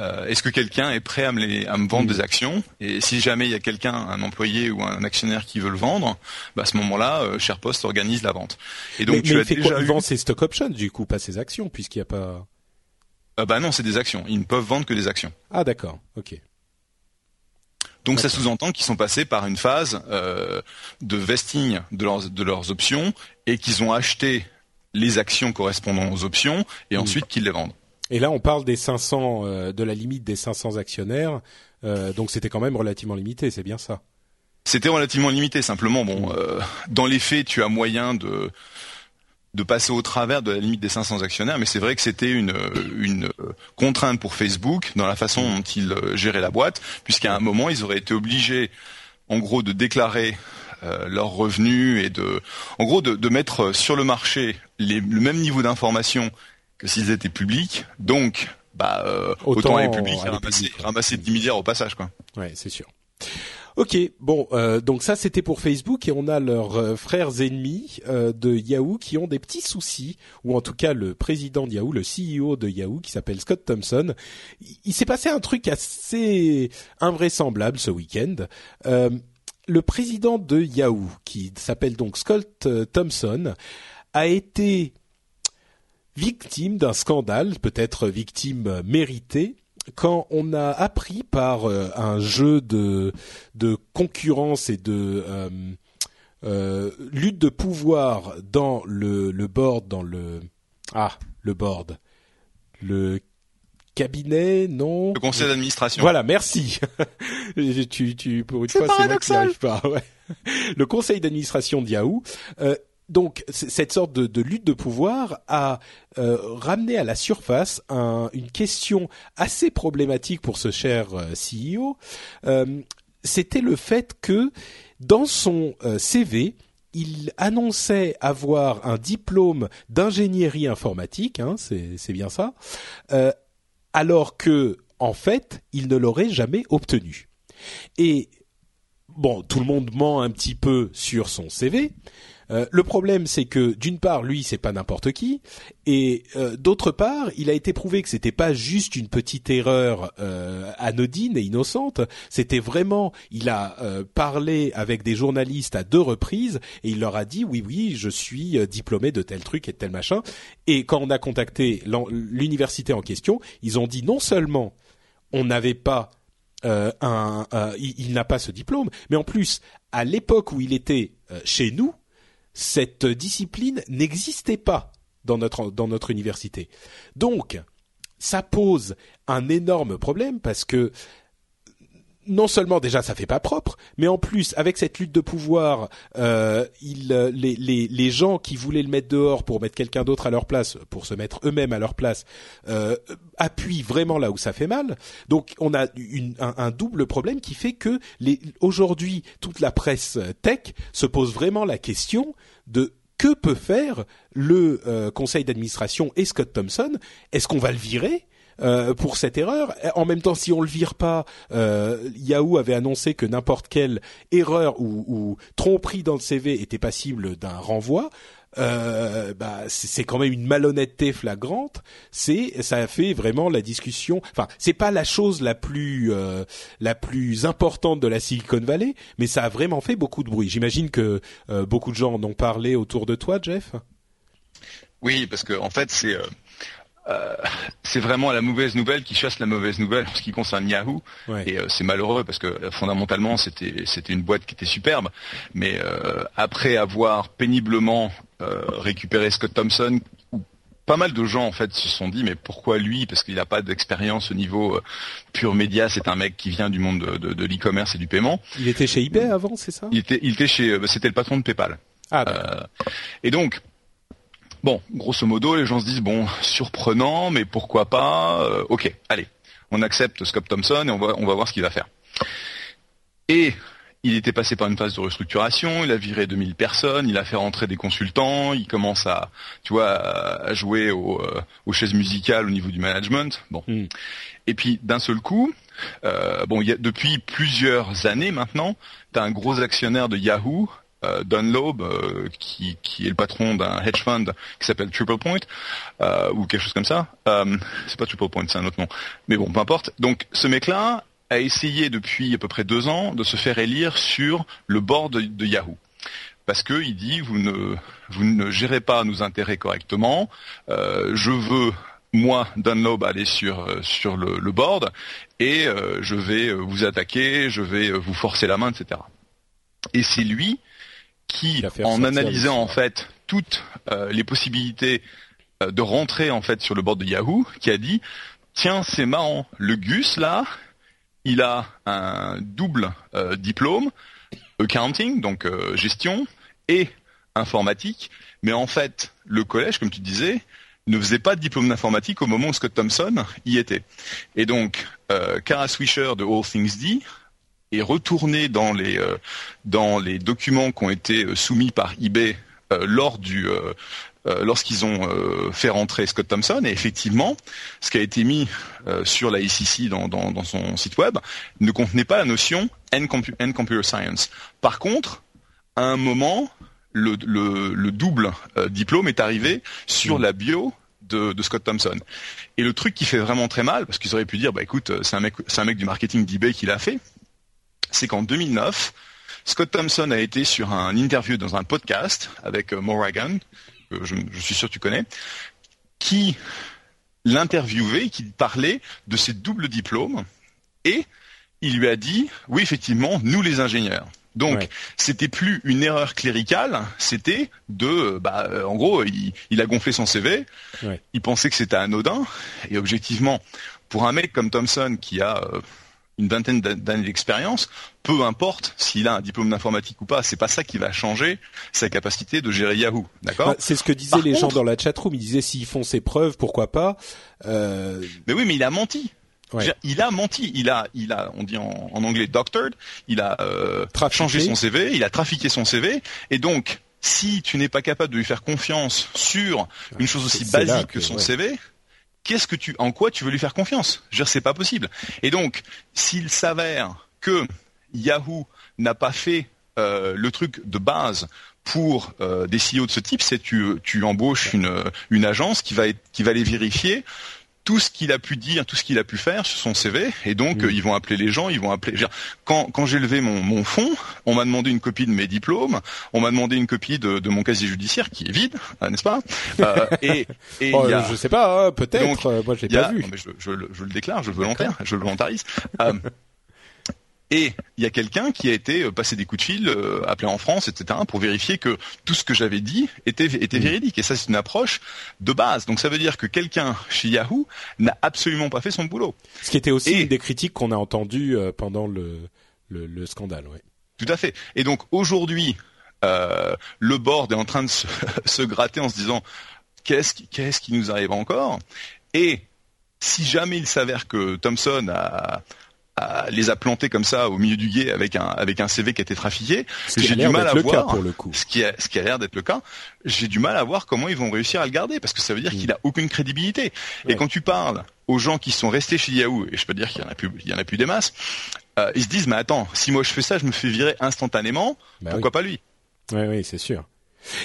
Euh, est-ce que quelqu'un est prêt à me, à me vendre des actions Et si jamais il y a quelqu'un, un employé ou un actionnaire qui veut le vendre, bah à ce moment-là, euh, SharePost organise la vente. Et donc mais, tu as il fait déjà quoi, vend ses stock options du coup, pas ses actions, puisqu'il n'y a pas. Euh, bah non, c'est des actions. Ils ne peuvent vendre que des actions. Ah d'accord, ok. Donc ça sous-entend qu'ils sont passés par une phase euh, de vesting de leurs, de leurs options et qu'ils ont acheté les actions correspondant aux options et ensuite qu'ils les vendent. Et là, on parle des 500, euh, de la limite des 500 actionnaires. Euh, donc c'était quand même relativement limité, c'est bien ça. C'était relativement limité. Simplement, bon, euh, dans les faits, tu as moyen de de passer au travers de la limite des 500 actionnaires, mais c'est vrai que c'était une, une contrainte pour Facebook dans la façon dont ils géraient la boîte, puisqu'à un moment, ils auraient été obligés, en gros, de déclarer leurs revenus et de, en gros, de, de mettre sur le marché les, le même niveau d'information que s'ils étaient publics. Donc, bah, euh, autant, les publics ramasser, ramasser 10 milliards au passage, quoi. Ouais, c'est sûr. Ok, bon, euh, donc ça c'était pour Facebook et on a leurs euh, frères ennemis euh, de Yahoo qui ont des petits soucis, ou en tout cas le président de Yahoo, le CEO de Yahoo qui s'appelle Scott Thompson. Il, s'est passé un truc assez invraisemblable ce week-end. le président de Yahoo, qui s'appelle donc Scott Thompson, a été victime d'un scandale, peut-être victime méritée, quand on a appris par euh, un jeu de, de concurrence et de euh, euh, lutte de pouvoir dans le, le board, dans le ah le board, le cabinet, non? Le conseil d'administration. Voilà, merci. tu, tu, pour une fois, c'est moi qui pas. Ouais. Le conseil d'administration de Yahoo euh, donc cette sorte de, lutte de pouvoir a euh, ramené à la surface une question assez problématique pour ce cher euh, CEO. Euh, c'était le fait que dans son CV, il annonçait avoir un diplôme d'ingénierie informatique, hein, c'est bien ça, alors que en fait, il ne l'aurait jamais obtenu. Et bon, tout le monde ment un petit peu sur son CV. Euh, le problème, c'est que d'une part, lui, c'est pas n'importe qui, et euh, d'autre part, il a été prouvé que c'était pas juste une petite erreur euh, anodine et innocente. C'était vraiment, il a parlé avec des journalistes à deux reprises et il leur a dit oui, oui, je suis diplômé de tel truc et de tel machin. Et quand on a contacté l'université en question, ils ont dit non seulement on n'avait pas un, il n'a pas ce diplôme, mais en plus, à l'époque où il était chez nous, cette discipline n'existait pas dans notre université. Donc, ça pose un énorme problème parce que non seulement déjà ça fait pas propre, mais en plus avec cette lutte de pouvoir, euh, il, euh, les, les, les gens qui voulaient le mettre dehors pour mettre quelqu'un d'autre à leur place, pour se mettre eux-mêmes à leur place, euh, appuient vraiment là où ça fait mal. Donc on a une, un, double problème qui fait que aujourd'hui toute la presse tech se pose vraiment la question de que peut faire le euh, conseil d'administration et Scott Thompson Est-ce qu'on va le virer? Euh, pour cette erreur. En même temps, si on le vire pas, euh, Yahoo avait annoncé que n'importe quelle erreur ou, ou, tromperie dans le CV était passible d'un renvoi. Euh, bah, c'est quand même une malhonnêteté flagrante. C'est, ça a fait vraiment la discussion. Enfin, c'est pas la chose la plus euh, la plus importante de la Silicon Valley, mais ça a vraiment fait beaucoup de bruit. J'imagine que euh, beaucoup de gens en ont parlé autour de toi, Jeff. Oui, parce que en fait, c'est euh, c'est vraiment la mauvaise nouvelle qui chasse la mauvaise nouvelle en ce qui concerne Yahoo. Et euh, c'est malheureux parce que euh, fondamentalement c'était c'était une boîte qui était superbe, mais après avoir péniblement récupéré Scott Thompson, pas mal de gens en fait se sont dit mais pourquoi lui? Parce qu'il n'a pas d'expérience au niveau pur média. C'est un mec qui vient du monde de, de, l'e-commerce et du paiement. Il était chez eBay avant c'est ça? Il était il était chez c'était le patron de PayPal. Ah, et donc Bon, grosso modo, les gens se disent bon, surprenant, mais pourquoi pas euh, Ok, allez, on accepte Scott Thompson et on va on va voir ce qu'il va faire. Et il était passé par une phase de restructuration, il a viré 2000 personnes, il a fait rentrer des consultants, il commence à, tu vois, à jouer au, euh, aux chaises musicales au niveau du management. Bon. Hmm. Et puis d'un seul coup, euh, bon, il y a, depuis plusieurs années maintenant, tu as un gros actionnaire de Yahoo euh, Dunlop, euh, qui, qui, est le patron d'un hedge fund qui s'appelle Triple Point, euh, ou quelque chose comme ça. Euh, c'est pas Triple Point, c'est un autre nom. Mais bon, peu importe. Donc ce mec-là a essayé depuis à peu près deux ans de se faire élire sur le board de, Yahoo. Parce qu'il dit vous ne vous ne gérez pas nos intérêts correctement. je veux moi, Dunlop, aller sur sur le, le board et je vais vous attaquer, je vais vous forcer la main, etc. Et c'est lui qui, en analysant en fait toutes euh, les possibilités euh, de rentrer en fait sur le board de Yahoo, qui a dit tiens c'est marrant, le Gus là, il a un double euh, diplôme, accounting donc gestion et informatique, mais en fait le collège comme tu disais ne faisait pas de diplôme d'informatique au moment où Scott Thompson y était. Et donc, Kara Swisher de All Things D est retourné dans les euh, dans les documents qui ont été euh, soumis par eBay euh, lors du lorsqu'ils ont fait rentrer Scott Thompson et effectivement ce qui a été mis sur la ICC dans, dans, son site web ne contenait pas la notion N, Computer Science. Par contre, à un moment, le, le, le double diplôme est arrivé sur la bio de, Scott Thompson. Et le truc qui fait vraiment très mal, parce qu'ils auraient pu dire, bah écoute, c'est un c'est un mec du marketing d'eBay qui l'a fait c'est qu'en 2009, Scott Thompson a été sur un interview dans un podcast avec euh, Morrigan, que je, suis sûr que tu connais, qui l'interviewait, qui parlait de ses doubles diplômes, et il lui a dit, oui effectivement, nous les ingénieurs. Donc, c'était plus une erreur cléricale, c'était de, bah, euh, en gros, il, a gonflé son CV, il pensait que c'était anodin, et objectivement, pour un mec comme Thompson qui a euh, une vingtaine d'années d'expérience, peu importe s'il a un diplôme d'informatique ou pas, c'est pas ça qui va changer sa capacité de gérer Yahoo, d'accord? Bah, C'est ce que disaient les gens dans la chatroom, ils disaient s'ils font ses preuves, pourquoi pas euh... Mais oui, mais il a menti. Il a menti, il a, il a, on dit en, anglais doctored, il a euh, changé son CV, il a trafiqué son CV, et donc si tu n'es pas capable de lui faire confiance sur une chose aussi basique que, son CV, qu'est-ce que tu, en quoi tu veux lui faire confiance? Je veux c'est pas possible. Et donc, s'il s'avère que Yahoo n'a pas fait euh, le truc de base pour euh, des CEO de ce type, c'est tu, tu embauches une, une agence qui va, qui va les vérifier tout ce qu'il a pu dire, tout ce qu'il a pu faire sur son CV, et donc mm. ils vont appeler les gens, ils vont appeler. Quand, quand j'ai levé mon, mon fonds, on m'a demandé une copie de mes diplômes, on m'a demandé une copie de, de mon casier judiciaire qui est vide, hein, n'est-ce pas? Euh, Et, et oh, je sais pas, hein, peut-être. Euh, moi, je l'ai pas vu. mais je, je, je, le déclare, je le volontaire, je le volontarise. Euh, Et il y a quelqu'un qui a été euh, passer des coups de fil, euh, appelé en France, etc., pour vérifier que tout ce que j'avais dit était, était mm. véridique. Et ça, c'est une approche de base. Donc ça veut dire que quelqu'un chez Yahoo n'a absolument pas fait son boulot. Ce qui était aussi une des critiques qu'on a entendues euh, pendant le, le, le scandale. Ouais. Tout à fait. Et donc aujourd'hui, euh, le board est en train de se, se gratter en se disant qu'est-ce qui, qu'est-ce qui nous arrive encore? Et si jamais il s'avère que Thomson a, les a plantés comme ça au milieu du guet avec un avec un CV qui a été trafiqué. J'ai du mal à voir pour le coup. ce qui a ce qui a l'air d'être le cas. J'ai du mal à voir comment ils vont réussir à le garder parce que ça veut dire mm. qu'il a aucune crédibilité. Et quand tu parles aux gens qui sont restés chez Yahoo et je peux dire qu'il y en a plus il y en a plus des masses, euh, ils se disent mais attends si moi je fais ça je me fais virer instantanément bah pourquoi pas lui? Oui oui c'est sûr.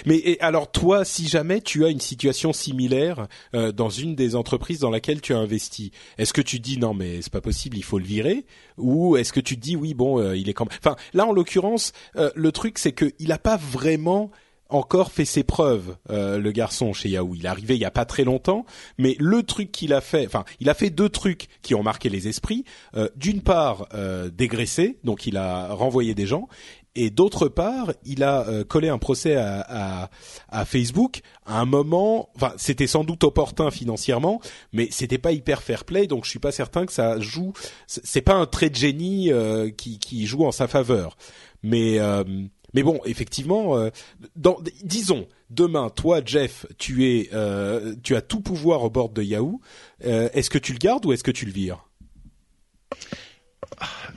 Mais alors toi, si jamais tu as une situation similaire euh, dans une des entreprises dans laquelle tu as investi, est-ce que tu dis non mais c'est pas possible, il faut le virer, ou est-ce que tu dis oui bon euh, il est quand même. Enfin là en l'occurrence, euh, le truc c'est que il a pas vraiment encore fait ses preuves, le garçon chez Yahoo. Il est arrivé il y a pas très longtemps, mais le truc qu'il a fait, enfin, il a fait deux trucs qui ont marqué les esprits. D'une part, dégraisser, donc il a renvoyé des gens, et d'autre part, il a euh, collé un procès à, à, Facebook à un moment. Enfin, c'était sans doute opportun financièrement, mais c'était pas hyper fair play. Donc, je suis pas certain que ça joue. C'est pas un trait de génie euh, qui, qui joue en sa faveur. Mais euh, mais bon, effectivement, dans, disons demain, toi, Jeff, tu es tu as tout pouvoir au bord de Yahoo. est-ce que tu le gardes ou est-ce que tu le vires?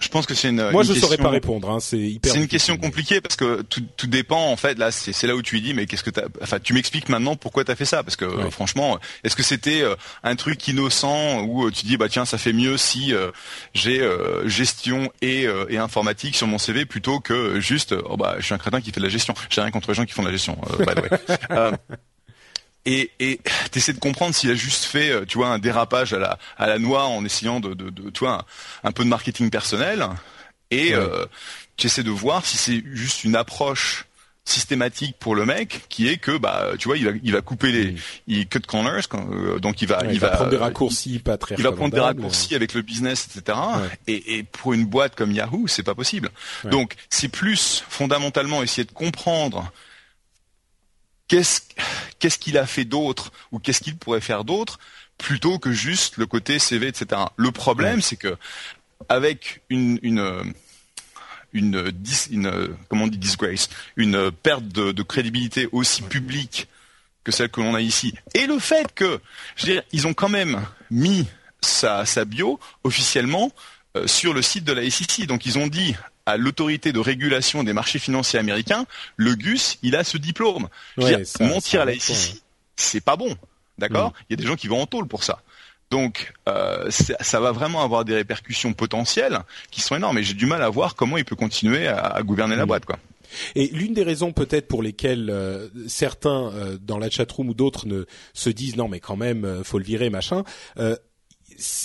Je pense que c'est une. Moi, je ne saurais pas répondre. Hein, c'est hyper. C'est une question compliquée parce que tout, tout dépend en fait. Là, c'est là où tu lui dis, mais qu'est-ce que t'as. Enfin, tu m'expliques maintenant pourquoi t'as fait ça parce que franchement, est-ce que c'était euh, un truc innocent où euh, tu dis bah tiens, ça fait mieux si euh, j'ai gestion et, et informatique sur mon CV plutôt que juste oh bah je suis un crétin qui fait de la gestion. J'ai rien contre les gens qui font de la gestion. et et t'essaies de comprendre s'il a juste fait euh, tu vois un dérapage à la à la noix en essayant de de, de tu vois un, peu de marketing personnel. Et euh, tu essaies de voir si c'est juste une approche systématique pour le mec qui est que bah tu vois il va il va couper les il cut corners euh, donc il va il, va, prendre des raccourcis pas très il va prendre des raccourcis avec le business etc et, et pour une boîte comme Yahoo c'est pas possible. Donc c'est plus fondamentalement essayer de comprendre qu'est-ce qu'est-ce qu'il a fait d'autre ou qu'est-ce qu'il pourrait faire d'autre plutôt que juste le côté CV, etc. Le problème, c'est que avec une, une une, une, comment on dit disgrace, une perte de, crédibilité aussi publique que celle que l'on a ici, et le fait que, je veux dire, ils ont quand même mis sa, sa bio officiellement euh, sur le site de la SEC. Donc ils ont dit à l'autorité de régulation des marchés financiers américains, le GUS, il a ce diplôme. mentir à la SEC, c'est pas bon, d'accord mm. Il y a des gens qui vont en tôle pour ça. Donc euh, ça va vraiment avoir des répercussions potentielles qui sont énormes. Et j'ai du mal à voir comment il peut continuer à, gouverner la mm. boîte, quoi. Et l'une des raisons peut-être pour lesquelles euh, certains euh, dans la chatroom ou d'autres ne se disent non mais quand même faut le virer machin,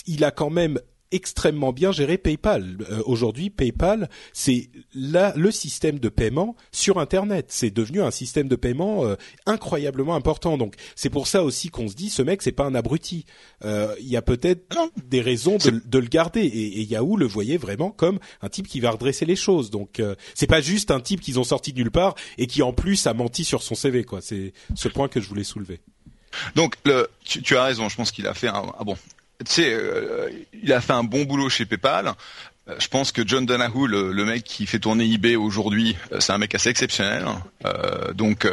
il a quand même extrêmement bien géré PayPal. Euh, aujourd'hui, PayPal, c'est le système de paiement sur Internet. C'est devenu un système de paiement euh, incroyablement important. Donc, c'est pour ça aussi qu'on se dit, ce mec, c'est pas un abruti. Euh, il y a peut-être des raisons de, le garder. Et, Yahoo le voyait vraiment comme un type qui va redresser les choses. Donc, c'est pas juste un type qu'ils ont sorti de nulle part et qui en plus a menti sur son CV. Quoi. C'est ce point que je voulais soulever. Donc, le, tu, as raison. Je pense qu'il a fait un ah bon tu sais, euh, il a fait un bon boulot chez PayPal. Euh, je pense que John Donahue, le, mec qui fait tourner eBay aujourd'hui, euh, c'est un mec assez exceptionnel. donc,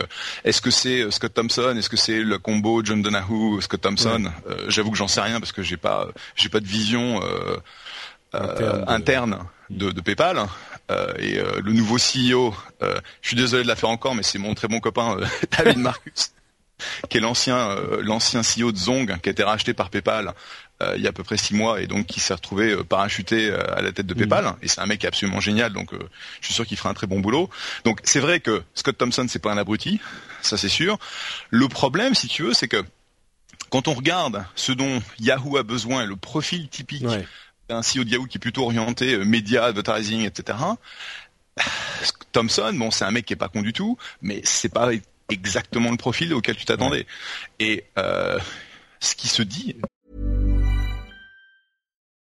est-ce que c'est Scott Thompson? Est-ce que c'est le combo John Donahue Scott Thompson? J'avoue que j'en sais rien parce que j'ai pas, j'ai pas de vision interne, de... de, PayPal. et le nouveau CEO, je suis désolé de la faire encore, mais c'est mon très bon copain David Marcus qui est l'ancien l'ancien CEO de Zong, qui a été racheté par PayPal il y a à peu près six mois et donc qui s'est retrouvé euh, parachuté euh, à la tête de mmh. PayPal. Et c'est un mec absolument génial, donc je suis sûr qu'il fera un très bon boulot. Donc c'est vrai que Scott Thompson c'est pas un abruti, ça c'est sûr. Le problème, si tu veux, c'est que quand on regarde ce dont Yahoo a besoin, le profil typique d'un CEO de Yahoo qui est plutôt orienté média, advertising, etc. Thompson, bon, c'est un mec qui est pas con du tout, mais c'est pas exactement le profil auquel tu t'attendais. Et euh, ce qui se dit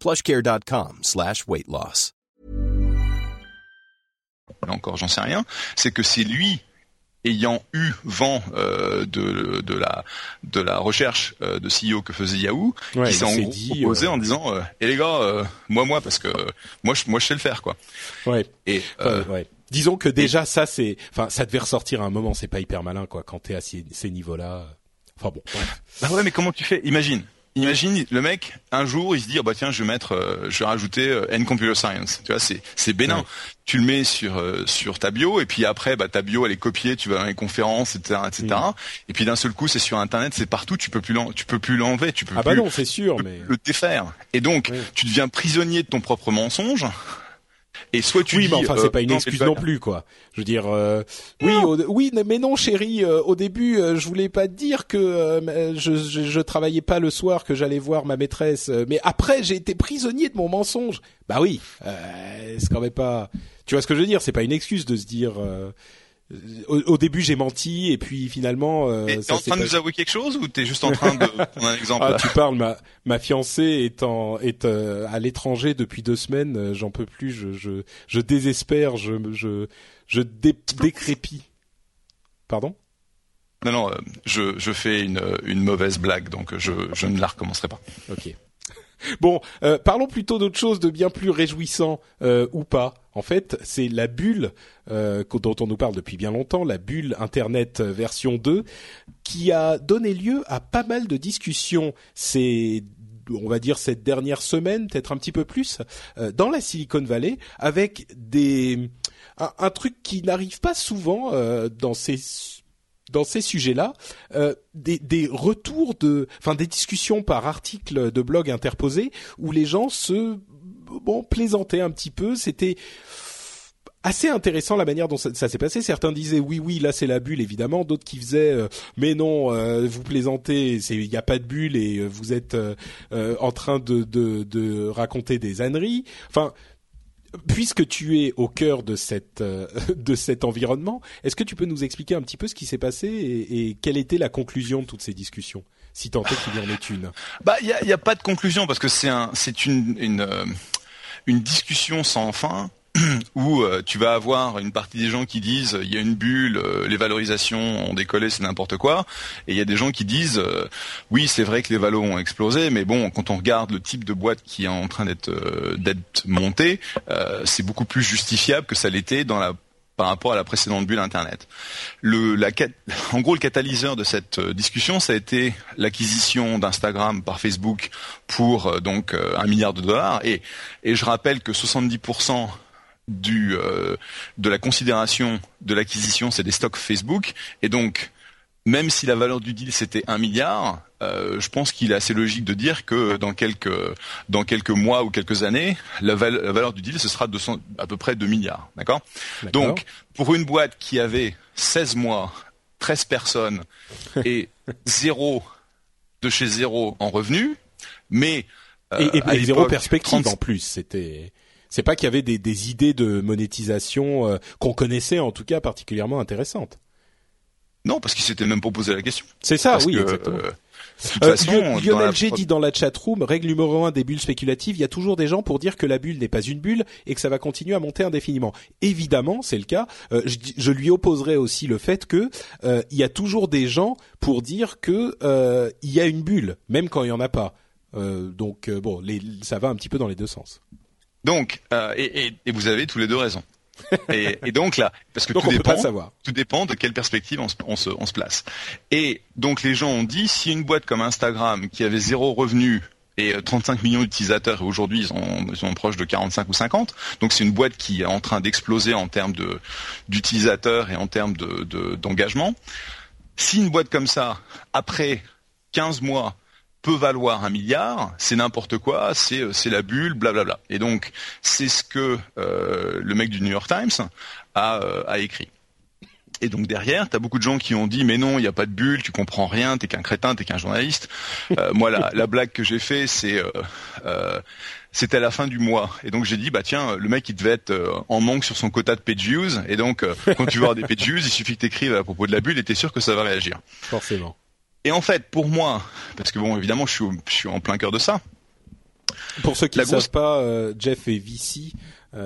plushcare.com slash weight loss. là encore j'en sais rien, c'est que c'est lui ayant eu vent euh, de, de la de la recherche euh, de CEO que faisait Yahoo, Ouais, qui s'est en gros dit, proposé euh, en disant euh, et les gars euh, moi moi parce que moi je moi je sais le faire quoi. Ouais. Et Enfin, euh, ouais. Disons que déjà ça c'est, enfin ça devait ressortir à un moment. C'est pas hyper malin quoi quand t'es à ces, ces niveaux-là. Enfin bon. bref. Bah ouais, mais comment tu fais? Imagine. Imagine le mec un jour il se dit ah bah tiens je vais mettre euh, je vais rajouter euh, N computer science. Tu vois c'est c'est bénin. Ouais. tu le mets sur euh, sur ta bio et puis après bah ta bio elle est copiée tu vas dans les conférences etc etc Mm. et puis d'un seul coup c'est sur internet c'est partout tu peux plus tu peux plus l'enlever tu peux Ah bah plus non, c'est sûr, mais le défaire. Et donc tu deviens prisonnier de ton propre mensonge et soit tu oui, dis mais enfin euh, c'est pas une non, excuse non plus quoi. Je veux dire, euh, oui, au- oui, mais non, chérie, euh, au début, euh, je voulais pas te dire que euh, je, je, je travaillais pas le soir, que j'allais voir ma maîtresse, euh, mais après j'ai été prisonnier de mon mensonge. Bah oui, euh, c'est quand même pas. Tu vois ce que je veux dire C'est pas une excuse de se dire. Au, au début j'ai menti et puis finalement. Euh, t'es en train de pas- nous avouer quelque chose ou t'es juste en train de prendre un exemple Ah, tu parles, ma ma fiancée est en est euh, à l'étranger depuis deux semaines. euh, J'en peux plus. Je je je désespère. Je je je dé, décrépis. Pardon? Non, non, euh, je, je fais une, une mauvaise blague, donc je, je ne la recommencerai pas. Ok. Bon, euh, parlons plutôt d'autre chose de bien plus réjouissant euh, ou pas. En fait, c'est la bulle euh, dont on nous parle depuis bien longtemps, la bulle Internet version 2, qui a donné lieu à pas mal de discussions ces on va dire cette dernière semaine, peut-être un petit peu plus, dans la Silicon Valley, avec des un, un truc qui n'arrive pas souvent dans ces dans ces sujets-là, euh, des, retours de, enfin des discussions par article de blog interposés où les gens se plaisantaient un petit peu. C'était assez intéressant la manière dont ça, s'est passé. Certains disaient oui oui là c'est la bulle évidemment, d'autres qui faisaient euh, mais non euh, vous plaisantez, il n'y a pas de bulle et vous êtes en train de, raconter des âneries. Puisque tu es au cœur de cette euh, de cet environnement, est-ce que tu peux nous expliquer un petit peu ce qui s'est passé et, quelle était la conclusion de toutes ces discussions, si tant est qu'il y en ait une? Bah, il y a, pas de conclusion parce que c'est un, une, euh, une discussion sans fin où euh, tu vas avoir une partie des gens qui disent il y a une bulle, euh, les valorisations ont décollé, c'est n'importe quoi, et il y a des gens qui disent euh, oui c'est vrai que les valos ont explosé, mais bon quand on regarde le type de boîte qui est en train d'être montée, c'est beaucoup plus justifiable que ça l'était dans par rapport à la précédente bulle Internet. Le, la, en gros, le catalyseur de cette discussion, ça a été l'acquisition d'Instagram par Facebook pour donc un milliard de dollars. Et je rappelle que 70% du, euh, de la considération de l'acquisition, c'est des stocks Facebook. Et donc, même si la valeur du deal c'était un milliard, euh, je pense qu'il est assez logique de dire que dans quelques dans quelques mois ou quelques années, la, val- la valeur du deal ce sera 200, à peu près 2 milliards, d'accord? Donc pour une boîte qui avait 16 mois, 13 personnes et zéro de chez zéro en revenus, mais euh, et, zéro perspective 30 en plus. C'était c'est pas qu'il y avait des, des idées de monétisation euh, qu'on connaissait en tout cas particulièrement intéressantes. Non, parce qu'il s'était même pas posé la question. C'est ça, Parce oui, que, exactement. euh, Euh, façon, Lionel la G dit dans la chatroom, règle numéro un des bulles spéculatives, il y a toujours des gens pour dire que la bulle n'est pas une bulle et que ça va continuer à monter indéfiniment. Évidemment, c'est le cas. Euh, je, je lui opposerai aussi le fait que euh, il y a toujours des gens pour dire que euh, il y a une bulle, même quand il y en a pas. Euh, donc bon, les, ça va un petit peu dans les deux sens. Donc, euh, et, vous avez tous les deux raison. Et, donc là, parce que tout dépend, savoir. tout dépend de quelle perspective on se, on se place. Et donc les gens ont dit, si une boîte comme Instagram qui avait zéro revenu et 35 euh, millions d'utilisateurs et aujourd'hui ils, sont proches de 45 ou 50. Donc c'est une boîte qui est en train d'exploser en termes de d'utilisateurs et en termes de d'engagement. si une boîte comme ça, après 15 mois, peut valoir un milliard, c'est n'importe quoi, c'est euh, c'est la bulle, blablabla. Et donc c'est ce que euh, le mec du New York Times a, a écrit. Et donc derrière, tu as beaucoup de gens qui ont dit mais non, il n'y a pas de bulle, tu comprends rien, t'es qu'un crétin, t'es qu'un journaliste. Euh, moi, la, la, blague que j'ai fait, c'est euh, euh, c'était à la fin du mois, et donc j'ai dit bah tiens, le mec il devait être euh, en manque sur son quota de page views, et donc euh, quand tu vois des page views, il suffit que t'écrives à propos de la bulle, et t'es sûr que ça va réagir. Forcément. Et en fait, pour moi, parce que bon, évidemment, je suis, je suis en plein cœur de ça. Pour ceux qui ne savent pas, Jeff est VC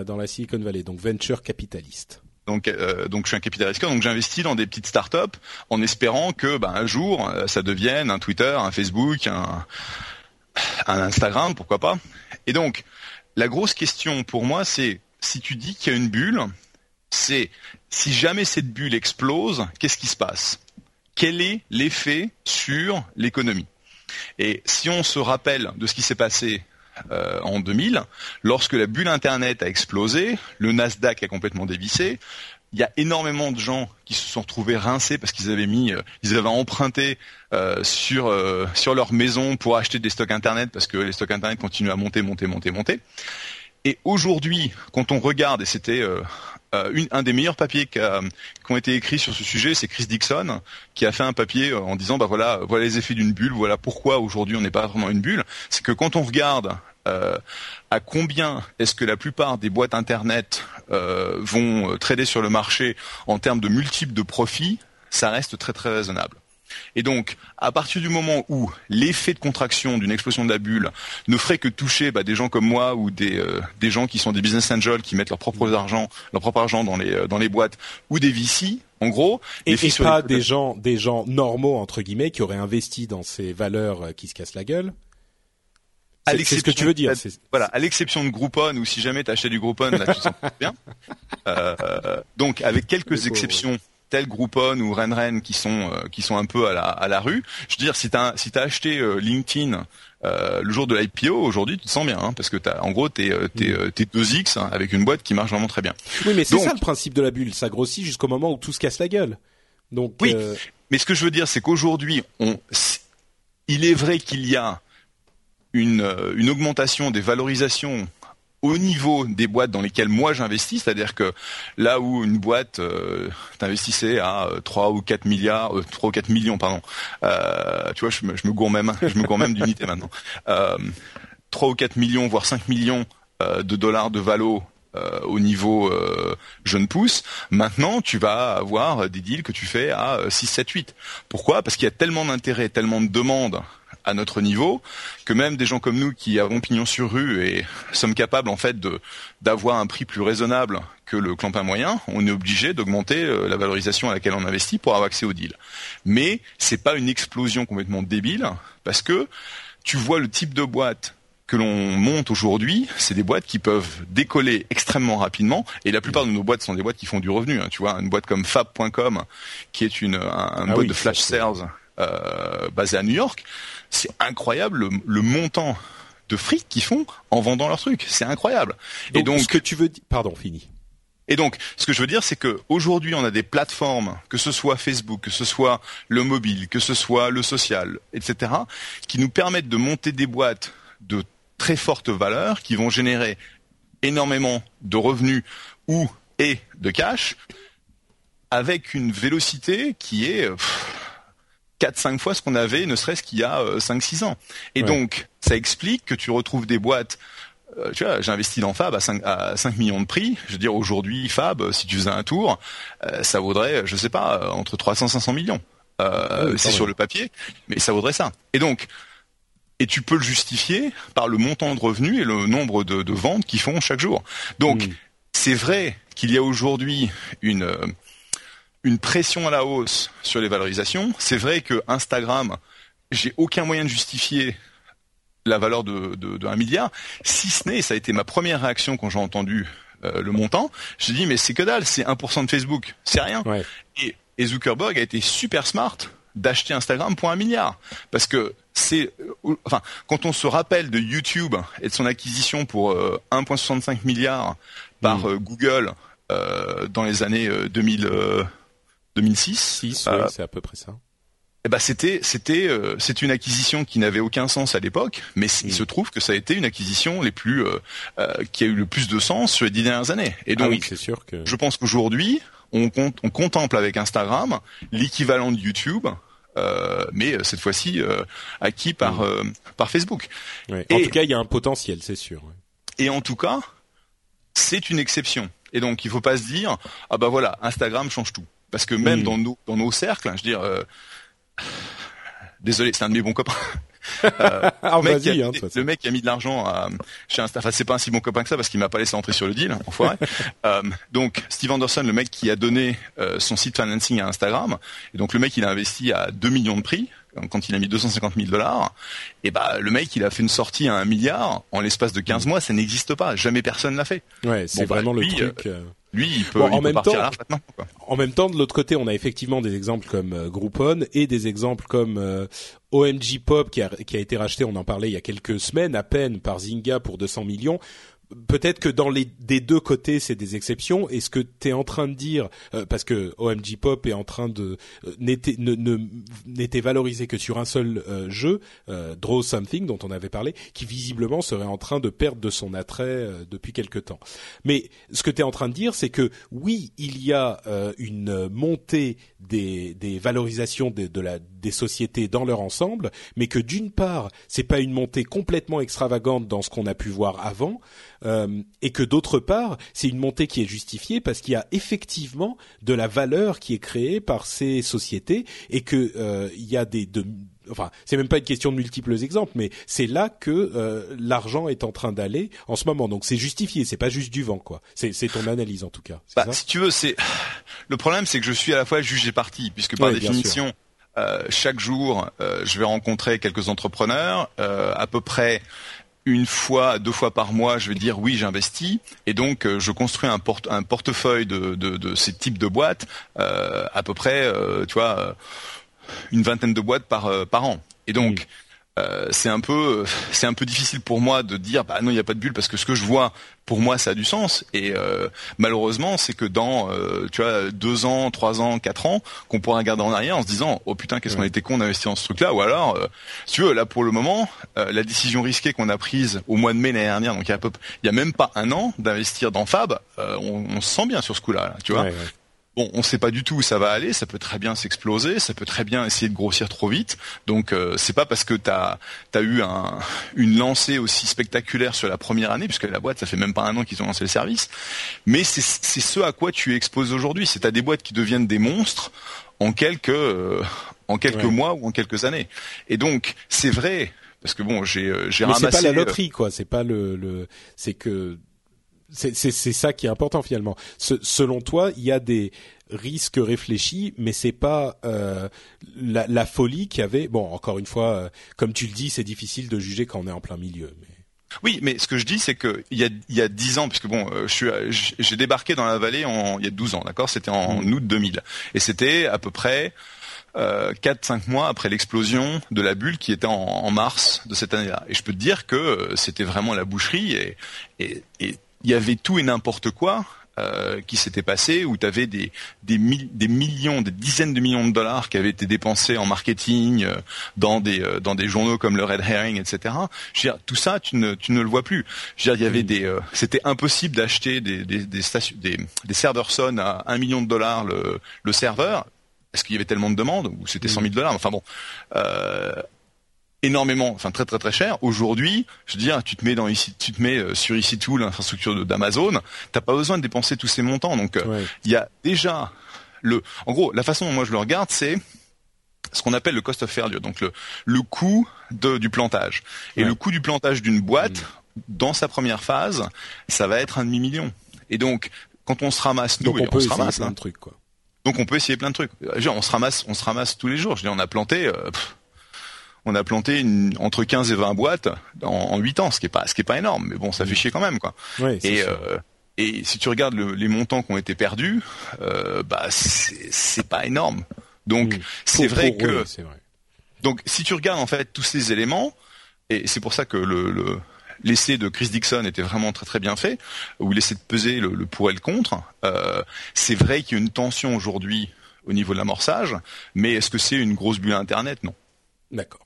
dans la Silicon Valley, donc venture capitaliste. Donc, euh, donc je suis un capitaliste, donc j'investis dans des petites startups en espérant que ben, un jour euh, ça devienne un Twitter, un Facebook, un, un Instagram, pourquoi pas. Et donc la grosse question pour moi c'est si tu dis qu'il y a une bulle, c'est si jamais cette bulle explose, qu'est-ce qui se passe? Quel est l'effet sur l'économie Et si on se rappelle de ce qui s'est passé euh, en 2000, lorsque la bulle Internet a explosé, le Nasdaq a complètement dévissé. Il y a énormément de gens qui se sont retrouvés rincés parce qu'ils avaient mis, euh, ils avaient emprunté euh, sur sur leur maison pour acheter des stocks Internet parce que les stocks Internet continuent à monter, monter, monter, monter. Et aujourd'hui, quand on regarde, et c'était un des meilleurs papiers qui, ont été écrits sur ce sujet, c'est Chris Dixon qui a fait un papier en disant bah voilà, voilà les effets d'une bulle, voilà pourquoi aujourd'hui on n'est pas vraiment une bulle. C'est que quand on regarde euh, à combien est-ce que la plupart des boîtes internet euh, vont euh, trader sur le marché en termes de multiples de profits, ça reste très très raisonnable. Et donc, à partir du moment où l'effet de contraction d'une explosion de la bulle ne ferait que toucher bah, des gens comme moi ou des, des gens qui sont des business angels qui mettent leur propre argent, leur propre argent dans les dans les boîtes ou des VC, en gros, et, et pas des gens des gens normaux entre guillemets qui auraient investi dans ces valeurs qui se cassent la gueule. C'est ce que tu veux dire. Voilà, à l'exception de Groupon, ou si jamais tu acheté du Groupon, là tu sens bien. Euh, donc avec quelques exceptions, telles Groupon ou Renren qui sont euh, qui sont un peu à la à la rue. Je veux dire, si t'as si t'as acheté euh, LinkedIn euh, le jour de l'IPO, aujourd'hui tu te sens bien, hein, parce que t'as en gros t'es t'es mm. t'es 2x hein, avec une boîte qui marche vraiment très bien. Oui, mais c'est ça le principe de la bulle, ça grossit jusqu'au moment où tout se casse la gueule. Donc oui, mais ce que je veux dire, c'est qu'aujourd'hui, on il est vrai qu'il y a euh, une, augmentation des valorisations au niveau des boîtes dans lesquelles moi j'investis, c'est-à-dire que là où une boîte euh, t'investissait à 3 euh, ou 4 milliards, 3 ou 4 millions, pardon, tu vois, je me, je même, je d'unité maintenant, 3 ou 4 millions, voire 5 millions de dollars de valo au niveau jeune pousse. Maintenant, tu vas avoir des deals que tu fais à 6, 7, 8. Pourquoi? Parce qu'il y a tellement d'intérêt, tellement de demandes à notre niveau, que même des gens comme nous qui avons pignon sur rue et sommes capables en fait de d'avoir un prix plus raisonnable que le clampin moyen, on est obligé d'augmenter euh, la valorisation à laquelle on investit pour avoir accès au deal. Mais c'est pas une explosion complètement débile parce que tu vois le type de boîte que l'on monte aujourd'hui, c'est des boîtes qui peuvent décoller extrêmement rapidement. Et la plupart de nos boîtes sont des boîtes qui font du revenu. Hein. Tu vois, une boîte comme Fab.com, qui est une un, ah boîte de flash sales euh, basée à New York, c'est incroyable le, montant de fric qu'ils font en vendant leurs trucs. C'est incroyable. et donc, ce que tu veux dire, pardon, fini. Et donc, ce que je veux dire, c'est que aujourd'hui, on a des plateformes, que ce soit Facebook, que ce soit le mobile, que ce soit le social, etc., qui nous permettent de monter des boîtes de très forte valeur, qui vont générer énormément de revenus ou et de cash, avec une vélocité qui est 4-5 fois ce qu'on avait, ne serait-ce qu'il y a 5-6 euh, ans. Et donc, ça explique que tu retrouves des boîtes euh, tu vois, j'ai investi dans Fab à 5, à 5 millions de prix. Je veux dire, aujourd'hui, Fab, si tu faisais un tour, euh, ça vaudrait, je sais pas, entre 300 500 millions. c'est sur le papier, mais ça vaudrait ça. Et donc, et tu peux le justifier par le montant de revenus et le nombre de, ventes qu'ils font chaque jour. Donc, hmm. c'est vrai qu'il y a aujourd'hui une une pression à la hausse sur les valorisations. C'est vrai que Instagram, j'ai aucun moyen de justifier la valeur de, de, 1 milliard, si ce n'est, ça a été ma première réaction quand j'ai entendu euh, le montant, j'ai dit mais c'est que dalle, c'est 1% de Facebook, c'est rien. Et, et, Zuckerberg a été super smart d'acheter Instagram pour un milliard, parce que c'est, euh, enfin, quand on se rappelle de YouTube et de son acquisition pour 1,65 euh, milliard par mm. Google dans les années 2000, 2006, 6, c'est à peu près ça eh ben c'était c'était euh, c'est une acquisition qui n'avait aucun sens à l'époque, mais il se trouve que ça a été une acquisition les plus euh, euh, qui a eu le plus de sens sur les dix dernières années. Et ah donc, c'est sûr que je pense qu'aujourd'hui on, compte, on contemple avec Instagram l'équivalent de YouTube. mais cette fois-ci acquis par par Facebook. Ouais. En tout cas, il y a un potentiel, c'est sûr. Et en tout cas, c'est une exception. Et donc, il faut pas se dire ah bah voilà, Instagram change tout. Parce que même dans nos dans nos cercles, hein, je veux dire, Désolé, c'est un de mes bons copains. Euh, ah, le, mec hein, le mec qui a mis de l'argent chez Insta, enfin c'est pas un si bon copain que ça parce qu'il m'a pas laissé entrer sur le deal, enfoiré. euh, donc Steve Anderson, le mec qui a donné euh, son site financing à Instagram, et donc le mec il a investi à 2 millions de prix quand il a mis 250 000 dollars, et bah le mec il a fait une sortie à un milliard en l'espace de 15 mois, ça n'existe pas, jamais personne l'a fait. Ouais, c'est bah, vraiment le truc. Lui, il peut, en même temps, En même temps, de l'autre côté, on a effectivement des exemples comme euh, Groupon et des exemples comme euh, OMG Pop qui a, qui a été racheté, on en parlait il y a quelques semaines à peine par Zynga pour 200 millions peut-être que dans les des deux côtés c'est des exceptions et ce que tu es en train de dire euh, parce que OMG Pop est en train de euh, n'était ne, n'était valorisé que sur un seul euh, jeu Draw Something dont on avait parlé qui visiblement serait en train de perdre de son attrait depuis quelque temps. Mais ce que tu es en train de dire c'est que oui, il y a une montée des des valorisations de la des sociétés dans leur ensemble, mais que d'une part, c'est pas une montée complètement extravagante dans ce qu'on a pu voir avant, euh, et que d'autre part, c'est une montée qui est justifiée parce qu'il y a effectivement de la valeur qui est créée par ces sociétés et que euh, il y a des de, enfin c'est même pas une question de multiples exemples mais c'est là que euh, l'argent est en train d'aller en ce moment. Donc c'est justifié c'est pas juste du vent quoi. C'est ton analyse en tout cas. Bah, si tu veux c'est le problème c'est que je suis à la fois juge et parti puisque par définition euh, chaque jour, euh, je vais rencontrer quelques entrepreneurs, euh, à peu près une fois, deux fois par mois, je vais dire oui, j'investis, et donc je construis un, portefeuille de, ces types de boîtes, à peu près, tu vois, une vingtaine de boîtes par par an. Et donc, euh, c'est un peu c'est un peu difficile pour moi de dire bah non il n'y a pas de bulle parce que ce que je vois pour moi ça a du sens. Et euh, malheureusement c'est que dans euh, tu vois deux ans trois ans quatre ans qu'on pourra regarder en arrière en se disant oh putain qu'est-ce qu'on a été con d'investir dans ce truc là ou alors si tu veux là pour le moment la décision risquée qu'on a prise au mois de mai l'année dernière donc il y a, peu, il y a même pas un an d'investir dans Fab on, on, se sent bien sur ce coup là, tu vois Bon, on ne sait pas du tout où ça va aller, ça peut très bien s'exploser, ça peut très bien essayer de grossir trop vite. Donc euh, c'est pas parce que tu as, eu un, une lancée aussi spectaculaire sur la première année, puisque la boîte, ça fait même pas un an qu'ils ont lancé le service, mais c'est ce à quoi tu exposes aujourd'hui. C'est à des boîtes qui deviennent des monstres en quelques, euh, en quelques mois ou en quelques années. Et donc, c'est vrai, parce que bon, j'ai euh, j'ai ramassé... c'est pas la loterie, quoi. C'est pas le, le... c'est que c'est ça qui est important finalement. selon toi, il y a des risques réfléchis, mais c'est pas euh, la, la, folie qui avait. Bon, encore une fois, euh, comme tu le dis, c'est difficile de juger quand on est en plein milieu. Mais... Oui, mais ce que je dis, c'est que il y a il y a dix ans, puisque bon, euh, je suis j'ai débarqué dans la vallée en il y a 12 ans, d'accord? C'était en mmh. août 2000, et c'était à peu près euh, 4-5 mois après l'explosion de la bulle qui était en, en mars de cette année-là. Et je peux te dire que c'était vraiment la boucherie et, et, et il y avait tout et n'importe quoi euh, qui s'était passé, où tu avais des, des, des, millions, des dizaines de millions de dollars qui avaient été dépensés en marketing, euh, dans, des, euh, dans des journaux comme le Red Herring, etc. Je veux dire, tout ça, tu ne, tu ne le vois plus. Je veux dire, il y avait des, c'était impossible d'acheter des, des, des, stations, des, des serveurs Sun à un million de dollars le, le serveur, parce qu'il y avait tellement de demandes, ou c'était 100 000 dollars. Enfin bon, euh, énormément, enfin très très très cher. Aujourd'hui, je veux dire, tu te mets dans ici, tu te mets euh, sur EC2, l'infrastructure d'Amazon, t'as pas besoin de dépenser tous ces montants. Donc euh, il y a déjà le, en gros, la façon dont moi je le regarde, c'est ce qu'on appelle le cost of failure, donc le, le coût de, du plantage. Et le coût du plantage d'une boîte, mm. dans sa première phase, ça va être un demi million. Et donc, quand on se ramasse, nous, on, on se ramasse, plein de trucs, quoi. Donc on peut essayer plein de trucs. on se ramasse, on se ramasse tous les jours. Je dis, on a planté. Euh, on a planté une, entre 15 et 20 boîtes en, en 8 ans, ce qui est pas, ce qui est pas énorme, mais bon, ça fait chier quand même, quoi. et, euh, et si tu regardes le, les montants qui ont été perdus, euh, bah c'est pas énorme. Donc c'est vrai que, vrai. donc si tu regardes en fait tous ces éléments, et c'est pour ça que le, le l'essai de Chris Dixon était vraiment très très bien fait, où il essaie de peser le, le pour et le contre. Euh, c'est vrai qu'il y a une tension aujourd'hui au niveau de l'amorçage, mais est-ce que c'est une grosse bulle Internet? Non. D'accord.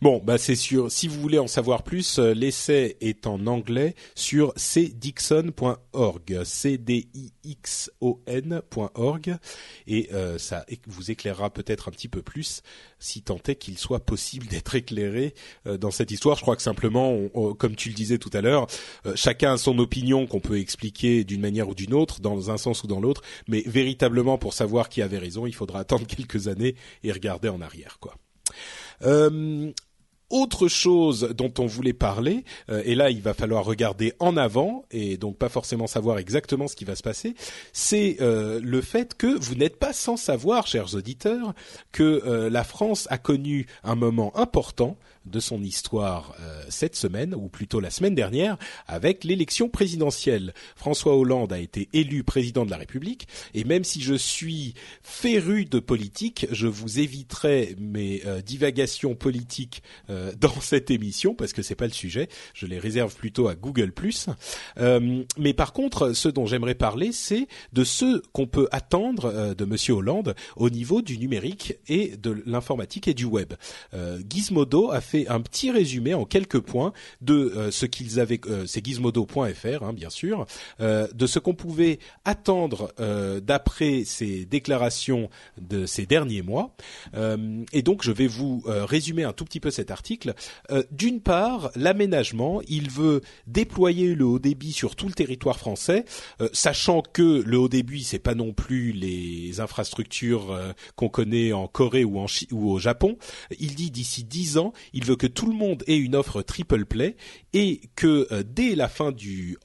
Bon, bah c'est sûr. Si vous voulez en savoir plus, euh, l'essai est en anglais sur cdixon.org, c d i x o n.org, et euh, ça vous éclairera peut-être un petit peu plus, si tant est qu'il soit possible d'être éclairé euh, dans cette histoire. Je crois que simplement, comme tu le disais tout à l'heure, chacun a son opinion qu'on peut expliquer d'une manière ou d'une autre, dans un sens ou dans l'autre, mais véritablement pour savoir qui avait raison, il faudra attendre quelques années et regarder en arrière, quoi. Euh, autre chose dont on voulait parler, euh, et là il va falloir regarder en avant et donc pas forcément savoir exactement ce qui va se passer, c'est euh, le fait que vous n'êtes pas sans savoir, chers auditeurs, que la France a connu un moment important de son histoire euh, cette semaine, ou plutôt la semaine dernière, avec l'élection présidentielle. François Hollande a été élu président de la République, et même si je suis féru de politique, je vous éviterai mes euh, divagations politiques euh, dans cette émission, parce que c'est pas le sujet, je les réserve plutôt à Google+. mais par contre, ce dont j'aimerais parler, c'est de ce qu'on peut attendre de Monsieur Hollande au niveau du numérique et de l'informatique et du web. Gizmodo a fait un petit résumé en quelques points de euh, ce qu'ils avaient, euh, c'est gizmodo.fr hein, bien sûr, euh, de ce qu'on pouvait attendre d'après ces déclarations de ces derniers mois. et donc je vais vous résumer un tout petit peu cet article. D'une part, l'aménagement, il veut déployer le haut débit sur tout le territoire français, sachant que le haut débit c'est pas non plus les infrastructures qu'on connaît en Corée ou en ou au Japon. Il dit d'ici dix ans, il il veut que tout le monde ait une offre triple play et que euh, dès la fin du,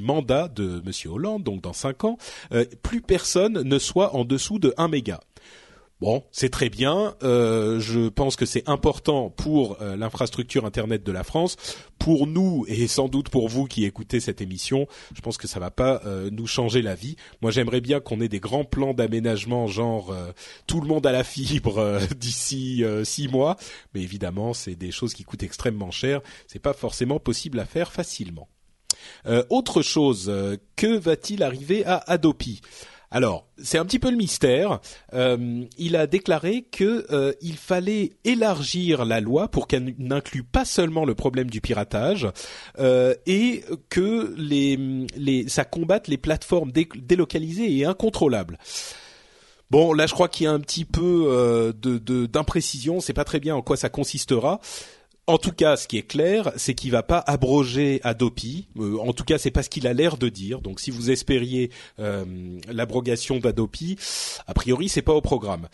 mandat de Monsieur Hollande, donc dans cinq ans, euh, plus personne ne soit en dessous de 1 méga. Bon, c'est très bien. Euh, je pense que c'est important pour euh, l'infrastructure internet de la France, pour nous et sans doute pour vous qui écoutez cette émission. Je pense que ça va pas euh, nous changer la vie. Moi, j'aimerais bien qu'on ait des grands plans d'aménagement, genre tout le monde à la fibre d'ici six mois. Mais évidemment, c'est des choses qui coûtent extrêmement cher. C'est pas forcément possible à faire facilement. autre chose, que va-t-il arriver à Adopi? Alors, c'est un petit peu le mystère. Euh, il a déclaré que euh, il fallait élargir la loi pour qu'elle n'inclue pas seulement le problème du piratage euh, et que ça combatte les plateformes délocalisées et incontrôlables. Bon, là, je crois qu'il y a un petit peu de d'imprécision. C'est pas très bien en quoi ça consistera. En tout cas, ce qui est clair, c'est qu'il va pas abroger Adopi. Euh, en tout cas, c'est pas ce qu'il a l'air de dire. Donc, si vous espériez euh, l'abrogation d'Adopi, a priori, c'est pas au programme.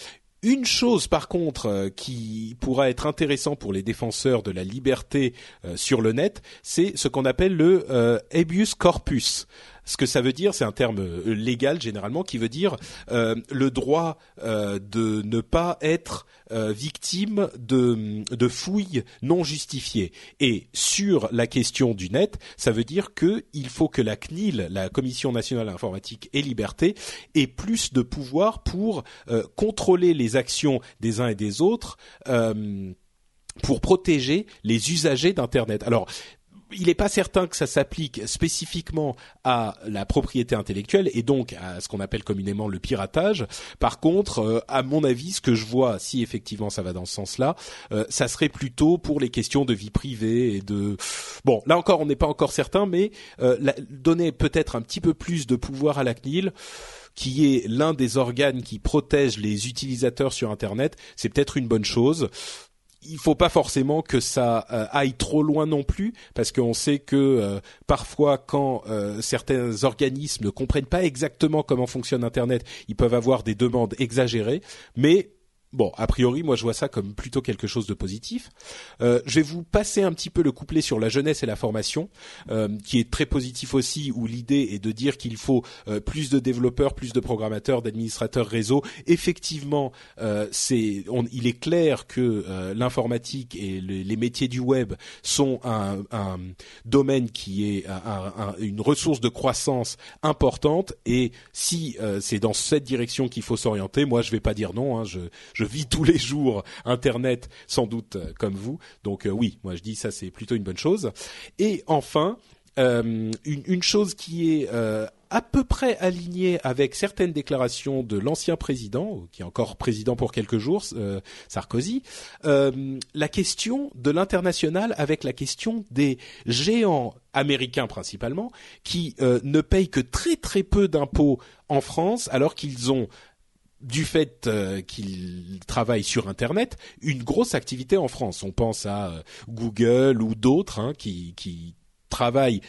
Une chose par contre euh, qui pourra être intéressant pour les défenseurs de la liberté sur le net, c'est ce qu'on appelle le habeas corpus. Ce que ça veut dire, c'est un terme euh, légal généralement qui veut dire euh, le droit euh, de ne pas être victime de, de fouilles non justifiées. Et sur la question du net, ça veut dire que il faut que la CNIL, la Commission nationale informatique et liberté, ait plus de pouvoir pour contrôler les actions des uns et des autres pour protéger les usagers d'Internet. Alors, il n'est pas certain que ça s'applique spécifiquement à la propriété intellectuelle et donc à ce qu'on appelle communément le piratage. Par contre, euh, à mon avis, ce que je vois, si effectivement ça va dans ce sens-là, euh, ça serait plutôt pour les questions de vie privée et de. Bon, là encore, on n'est pas encore certain, mais euh, donner peut-être un petit peu plus de pouvoir à la CNIL qui est l'un des organes qui protège les utilisateurs sur Internet, c'est peut-être une bonne chose il faut pas forcément que ça euh, aille trop loin non plus, parce qu'on sait que euh, parfois, quand euh, certains organismes ne comprennent pas exactement comment fonctionne Internet, ils peuvent avoir des demandes exagérées. Mais Bon, a priori, moi je vois ça comme plutôt quelque chose de positif. Euh, je vais vous passer un petit peu le couplet sur la jeunesse et la formation, euh, qui est très positif aussi, où l'idée est de dire qu'il faut euh, plus de développeurs, plus de programmateurs, d'administrateurs réseau. Effectivement, c'est, il est clair que l'informatique et les métiers du web sont un, un domaine qui est une ressource de croissance importante. Et si c'est dans cette direction qu'il faut s'orienter, moi je vais pas dire non. Hein, je vis tous les jours Internet, sans doute euh, comme vous. Donc euh, oui, moi je dis ça c'est plutôt une bonne chose. Et enfin, euh, une, chose qui est à peu près alignée avec certaines déclarations de l'ancien président, qui est encore président pour quelques jours, Sarkozy, la question de l'international avec la question des géants américains principalement, qui ne payent que très très peu d'impôts en France, alors qu'ils ont du fait euh, qu'ils travaillent sur Internet, une grosse activité en France. On pense à euh, Google ou d'autres hein, qui, qui travaillent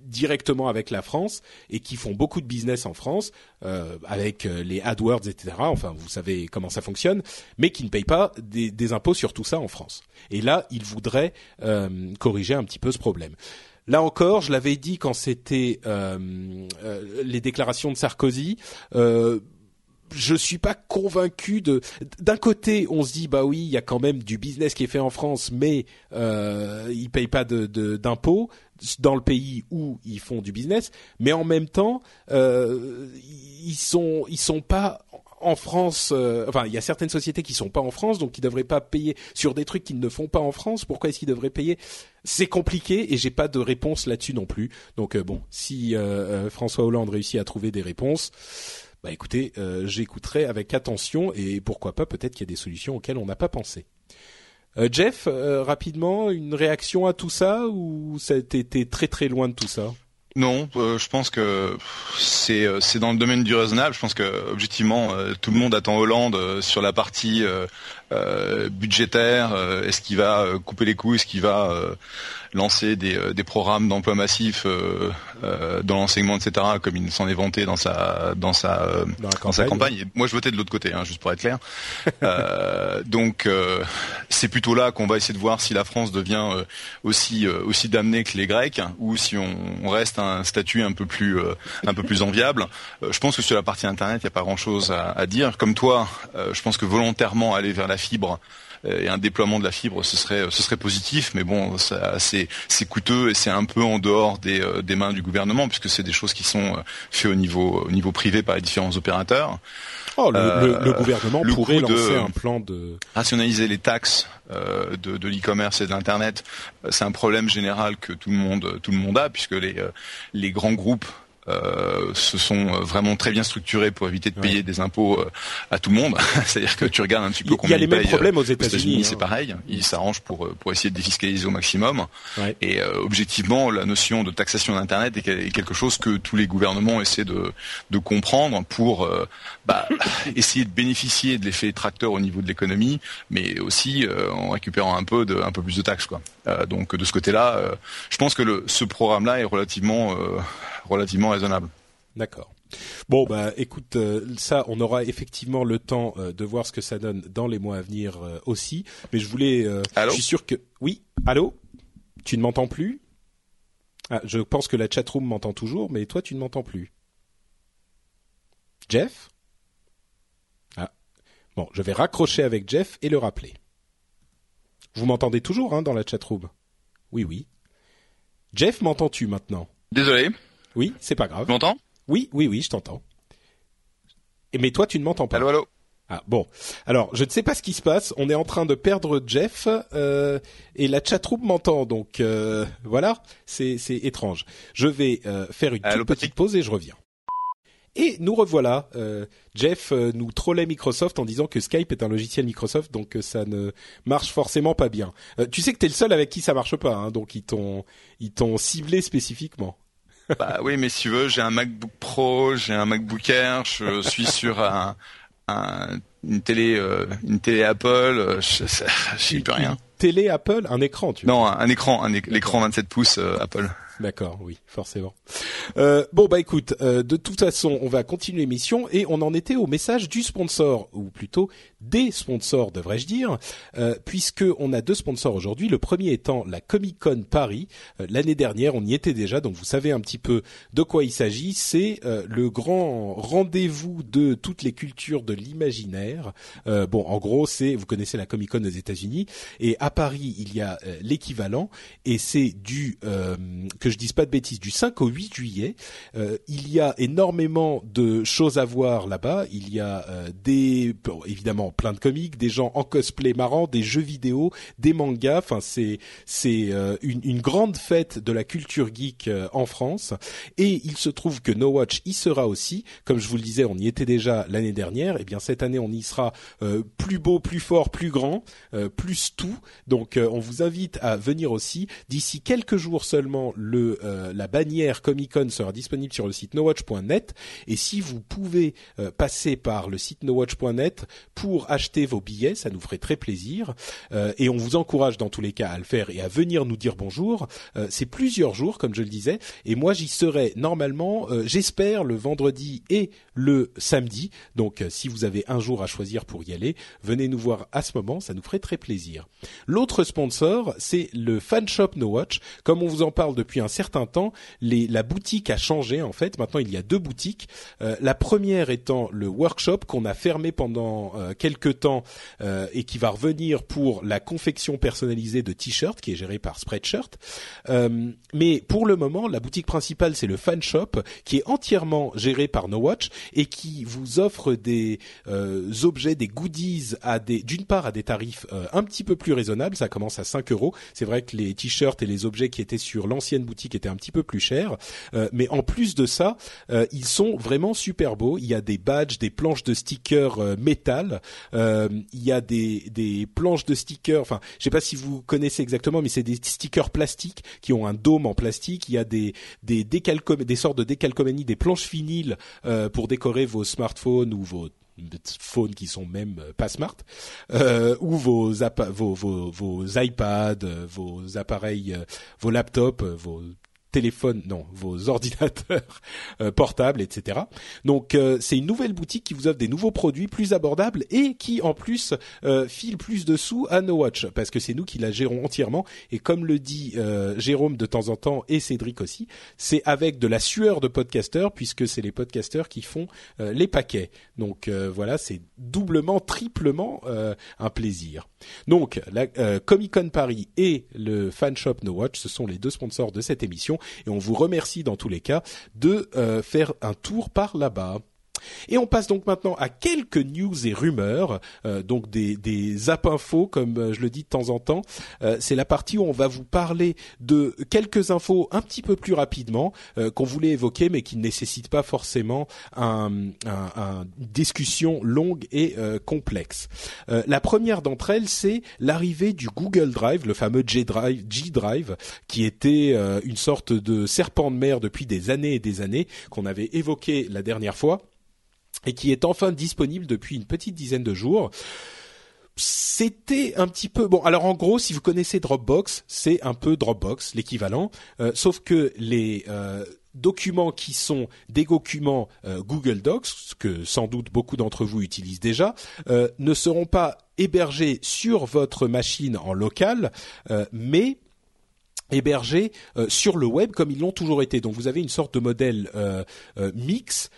directement avec la France et qui font beaucoup de business en France euh, avec les AdWords, etc. Enfin, vous savez comment ça fonctionne, mais qui ne payent pas des, des impôts sur tout ça en France. Et là, ils voudraient corriger un petit peu ce problème. Là encore, je l'avais dit quand c'était les déclarations de Sarkozy je suis pas convaincu de. D'un côté, on se dit bah oui, il y a quand même du business qui est fait en France, mais euh, ils payent pas de d'impôts dans le pays où ils font du business. Mais en même temps, euh, ils sont ils sont pas en France. Euh, enfin, il y a certaines sociétés qui sont pas en France, donc qui devraient pas payer sur des trucs qu'ils ne font pas en France. Pourquoi est-ce qu'ils devraient payer? C'est compliqué et j'ai pas de réponse là-dessus non plus. Donc euh, bon, si euh, François Hollande réussit à trouver des réponses bah écoutez, euh, j'écouterai avec attention et pourquoi pas peut-être qu'il y a des solutions auxquelles on n'a pas pensé. Euh, Jeff, euh, rapidement, une réaction à tout ça ou ça a été très très loin de tout ça? Non, je pense que c'est c'est dans le domaine du raisonnable. Je pense que objectivement, tout le monde attend Hollande sur la partie budgétaire. Est-ce qu'il va couper les coups Est-ce qu'il va lancer des, euh, des programmes d'emploi massif euh, euh, dans l'enseignement, etc., comme il s'en est vanté dans sa dans sa dans, campagne, sa campagne. moi, je votais de l'autre côté, hein, juste pour être clair. donc, c'est plutôt là qu'on va essayer de voir si la France devient aussi aussi damnée que les Grecs, ou si on, reste un statut un peu plus un peu plus enviable. je pense que sur la partie internet, il n'y a pas grand-chose à, à, dire. Comme toi, je pense que volontairement aller vers la fibre euh, et un déploiement de la fibre, ce serait ce serait positif, mais bon, c'est c'est coûteux et c'est un peu en dehors des, euh, des mains du gouvernement puisque c'est des choses qui sont euh, faites au niveau au niveau privé par les différents opérateurs. Oh, le, le, gouvernement pourrait lancer un plan de rationaliser les taxes euh, de, de l'e-commerce et de l'internet. C'est un problème général que tout le monde tout le monde a puisque les les grands groupes euh, se sont euh, vraiment très bien structurés pour éviter de payer des impôts euh, à tout le monde. C'est-à-dire que tu regardes un petit peu combien il y a les mêmes problèmes aux États-Unis. Hein. C'est pareil, ils s'arrangent pour pour essayer de défiscaliser au maximum. Et objectivement, la notion de taxation d'internet est quelque chose que tous les gouvernements essaient de de comprendre pour bah, essayer de bénéficier de l'effet tracteur au niveau de l'économie, mais aussi en récupérant un peu de un peu plus de taxes quoi. donc de ce côté-là, je pense que le, ce programme-là est relativement relativement raisonnable. D'accord. Bon bah écoute euh, ça on aura effectivement le temps euh, de voir ce que ça donne dans les mois à venir euh, aussi mais je voulais je suis sûr que oui allô? Tu ne m'entends plus? Ah, je pense que la chatroom m'entend toujours mais toi tu ne m'entends plus Jeff? Bon je vais raccrocher avec Jeff et le rappeler vous m'entendez toujours hein dans la chatroom? Oui oui Jeff m'entends-tu maintenant? Désolé oui, c'est pas grave. Tu m'entends? Oui, oui, oui, je t'entends. Mais toi, tu ne m'entends pas. Allô, allô? Ah bon. Alors, je ne sais pas ce qui se passe. On est en train de perdre Jeff euh, et la chatroom m'entend. Donc euh, voilà, c'est c'est étrange. Je vais euh, faire une toute petite pause et je reviens. Et nous revoilà. Euh, Jeff euh, nous trollait Microsoft en disant que Skype est un logiciel Microsoft, donc euh, ça ne marche forcément pas bien. tu sais que t'es le seul avec qui ça marche pas, hein, donc ils t'ont ils t'ont ciblé spécifiquement. Bah oui, mais si tu veux, j'ai un MacBook Pro, j'ai un MacBook Air, je suis sur un, un une télé, euh, une télé Apple, euh, je, je, sais plus rien. Une télé Apple, un écran, tu vois Non, un, écran, un l'écran 27 pouces euh, Apple. D'accord, oui, forcément. Euh, bon bah écoute, euh, de toute façon, on va continuer l'émission et on en était au message du sponsor, ou plutôt des sponsors, devrais-je dire, euh, puisque on a deux sponsors aujourd'hui. Le premier étant la Comic Con Paris. Euh, l'année dernière, on y était déjà, donc vous savez un petit peu de quoi il s'agit. C'est euh, le grand rendez-vous de toutes les cultures de l'imaginaire. bon, en gros, c'est vous connaissez la Comic Con aux États-Unis et à Paris, il y a l'équivalent et c'est du que je dise pas de bêtises, du 5 au 8 juillet. il y a énormément de choses à voir là-bas. Il y a des évidemment plein de comics, des gens en cosplay marrant, des jeux vidéo, des mangas. Enfin, c'est c'est euh, une, une, grande fête de la culture geek euh, en France. Et il se trouve que No Watch y sera aussi. Comme je vous le disais, on y était déjà l'année dernière. Et eh bien cette année, on y sera euh, plus beau, plus fort, plus grand, plus tout. Donc, on vous invite à venir aussi. D'ici quelques jours seulement, le la bannière Comic Con sera disponible sur le site nowatch.net. Et si vous pouvez passer par le site nowatch.net pour acheter vos billets, ça nous ferait très plaisir. Euh, et on vous encourage dans tous les cas à le faire et à venir nous dire bonjour. Euh, c'est plusieurs jours, comme je le disais, et moi j'y serai normalement, euh, j'espère, le vendredi et le samedi. Donc si vous avez un jour à choisir pour y aller, venez nous voir à ce moment, ça nous ferait très plaisir. L'autre sponsor, c'est le fan shop No Watch. Comme on vous en parle depuis un certain temps, la boutique a changé en fait. Maintenant il y a deux boutiques. la première étant le workshop qu'on a fermé pendant quelques quelques temps euh, et qui va revenir pour la confection personnalisée de t-shirts qui est gérée par Spreadshirt. Euh, mais pour le moment, la boutique principale c'est le fan shop qui est entièrement géré par No Watch et qui vous offre des euh, objets, des goodies à d'une part à des tarifs un petit peu plus raisonnables. Ça commence à 5 euros. C'est vrai que les t-shirts et les objets qui étaient sur l'ancienne boutique étaient un petit peu plus chers, mais en plus de ça, ils sont vraiment super beaux. Il y a des badges, des planches de stickers métal euh, il y a des, des planches de stickers. Enfin, je sais pas si vous connaissez exactement, mais c'est des stickers plastiques qui ont un dôme en plastique. Il y a des des des sortes de décalcomanie, des planches vinyles euh, pour décorer vos smartphones ou vos phones qui sont même euh, pas smart, euh, ou vos, vos, vos, vos iPads, vos appareils, vos laptops, vos téléphones, non, vos ordinateurs euh, portables, etc. Donc euh, c'est une nouvelle boutique qui vous offre des nouveaux produits plus abordables et qui en plus euh, file plus de sous à No Watch parce que c'est nous qui la gérons entièrement et comme le dit Jérôme de temps en temps et Cédric aussi, c'est avec de la sueur de podcasteurs puisque c'est les podcasteurs qui font les paquets. Donc voilà, c'est doublement, triplement un plaisir. Donc la Comic Con Paris et le fan shop No Watch, ce sont les deux sponsors de cette émission et on vous remercie dans tous les cas de euh, faire un tour par là-bas. Et on passe donc maintenant à quelques news et rumeurs, euh, donc des, des zap infos comme euh, je le dis de temps en temps. c'est la partie où on va vous parler de quelques infos un petit peu plus rapidement qu'on voulait évoquer, mais qui ne nécessitent pas forcément une discussion longue et complexe. la première d'entre elles, c'est l'arrivée du Google Drive, le fameux G Drive, G Drive, qui était une sorte de serpent de mer depuis des années et des années qu'on avait évoqué la dernière fois et qui est enfin disponible depuis une petite dizaine de jours c'était un petit peu bon. Alors en gros, si vous connaissez Dropbox, c'est un peu Dropbox, l'équivalent, euh, sauf que les euh, documents qui sont des documents euh, Google Docs, que sans doute beaucoup d'entre vous utilisent déjà, ne seront pas hébergés sur votre machine en local, mais hébergés sur le web comme ils l'ont toujours été. Donc vous avez une sorte de modèle mix.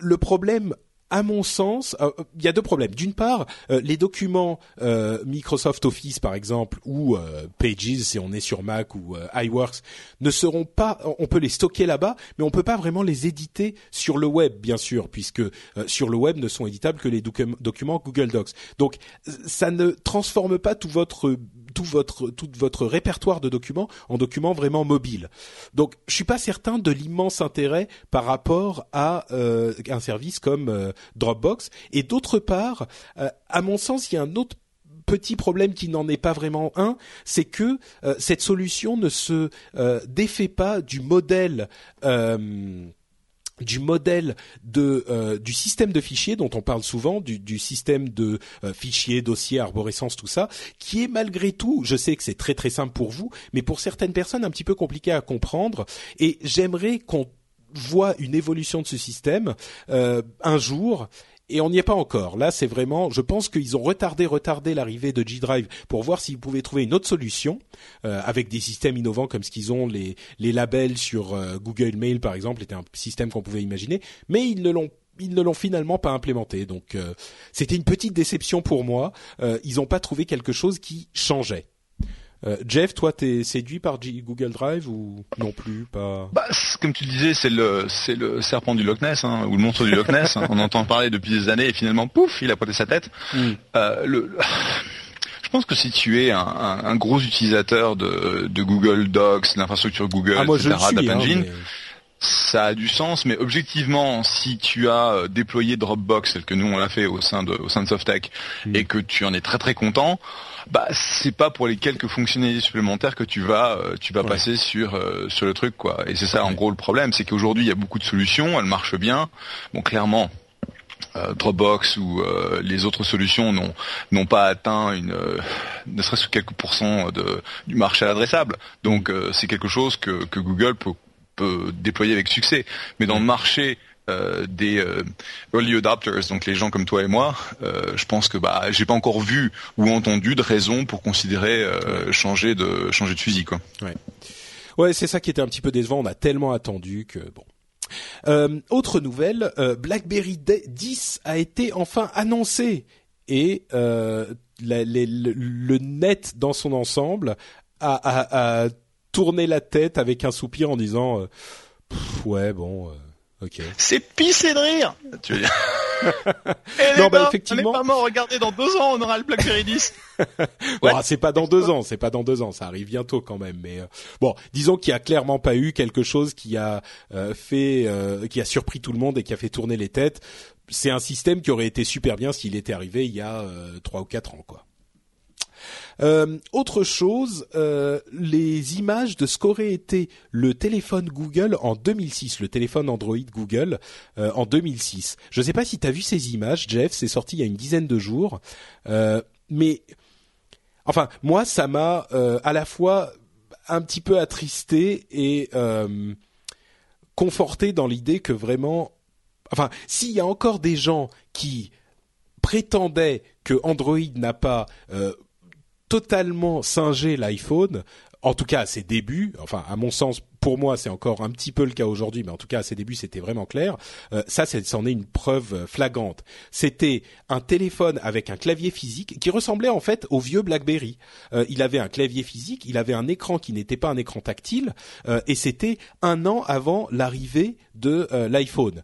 le problème à mon sens, euh, il y a deux problèmes. D'une part, euh, les documents euh, Microsoft Office, par exemple, ou Pages, si on est sur Mac ou iWorks, ne seront pas. On peut les stocker là-bas, mais on peut pas vraiment les éditer sur le web, bien sûr, puisque sur le web ne sont éditables que les documents Google Docs. Donc, ça ne transforme pas tout votre tout votre tout votre répertoire de documents en documents vraiment mobiles. Donc, je suis pas certain de l'immense intérêt par rapport à euh, un service comme euh, Dropbox. Et d'autre part, euh, à mon sens, il y a un autre petit problème qui n'en est pas vraiment un, c'est que cette solution ne se défait pas du modèle du modèle de euh, du système de fichiers dont on parle souvent, du, du système de euh, fichiers, dossiers, arborescence, tout ça, qui est malgré tout, je sais que c'est très très simple pour vous, mais pour certaines personnes un petit peu compliqué à comprendre. Et j'aimerais qu'on voit une évolution de ce système euh, un jour et on n'y est pas encore. Là, c'est vraiment, je pense qu'ils ont retardé, retardé l'arrivée de G-Drive pour voir s'ils pouvaient trouver une autre solution euh, avec des systèmes innovants comme ce qu'ils ont, les, les labels sur euh, Google Mail par exemple, était un système qu'on pouvait imaginer, mais ils ne l'ont ils ne l'ont finalement pas implémenté. Donc euh, c'était une petite déception pour moi. ils n'ont pas trouvé quelque chose qui changeait. Euh, Jeff, toi, t'es séduit par Google Drive ou non plus pas? Bah, Comme tu disais, c'est le c'est le serpent du Loch Ness hein, ou le monstre du Loch Ness. Hein. On entend parler depuis des années et finalement, pouf, il a pointé sa tête. Hmm. Euh, le, je pense que si tu es un, un, gros utilisateur de, de Google Docs, l'infrastructure Google, ah, moi, etc., hein, ça a du sens, mais objectivement, si tu as euh, déployé Dropbox, tel que nous on l'a fait au sein de au sein de Softtech, hmm. et que tu en es très très content, bah c'est pas pour les quelques fonctionnalités supplémentaires que tu vas euh, tu vas passer sur euh, sur le truc quoi. Et c'est ça en gros le problème, c'est qu'aujourd'hui il y a beaucoup de solutions, elles marchent bien. Bon clairement Dropbox ou les autres solutions n'ont n'ont pas atteint une ne serait-ce que quelques pourcents de du marché adressable. Donc c'est quelque chose que que Google peut peut déployer avec succès. Mais dans le marché euh, des euh, early adopters, donc les gens comme toi et moi, euh, je pense que bah j'ai pas encore vu ou entendu de raison pour considérer changer de changer de fusil quoi. Ouais, ouais, c'est ça qui était un petit peu décevant. On a tellement attendu que bon. autre nouvelle, BlackBerry 10 a été enfin annoncé et le, net dans son ensemble a, a tourner la tête avec un soupir en disant ouais bon euh, ok. C'est pissé de rire. Tu veux dire non, bah, effectivement. On est pas mort. Regardez, dans deux ans, on aura le BlackBerry 10. ouais. c'est pas dans deux ans. C'est pas dans deux ans. Ça arrive bientôt quand même. Mais euh, bon, disons qu'il y a clairement pas eu quelque chose qui a fait, qui a surpris tout le monde et qui a fait tourner les têtes. C'est un système qui aurait été super bien s'il était arrivé il y a trois ou quatre ans, quoi. Euh, autre chose, euh, les images de ce qu'aurait été le téléphone Google en 2006, le téléphone Android Google euh, en 2006. Je ne sais pas si tu as vu ces images, Jeff, c'est sorti il y a une dizaine de jours, mais enfin moi ça m'a à la fois un petit peu attristé et conforté dans l'idée que vraiment, enfin s'il y a encore des gens qui prétendaient que Android n'a pas totalement singé l'iPhone, en tout cas à ses débuts, enfin à mon sens, pour moi c'est encore un petit peu le cas aujourd'hui, mais en tout cas à ses débuts c'était vraiment clair. Euh, ça, c'en est une preuve flagrante. C'était un téléphone avec un clavier physique qui ressemblait en fait au vieux BlackBerry. Euh, il avait un clavier physique, il avait un écran qui n'était pas un écran tactile, euh, et c'était un an avant l'arrivée de l'iPhone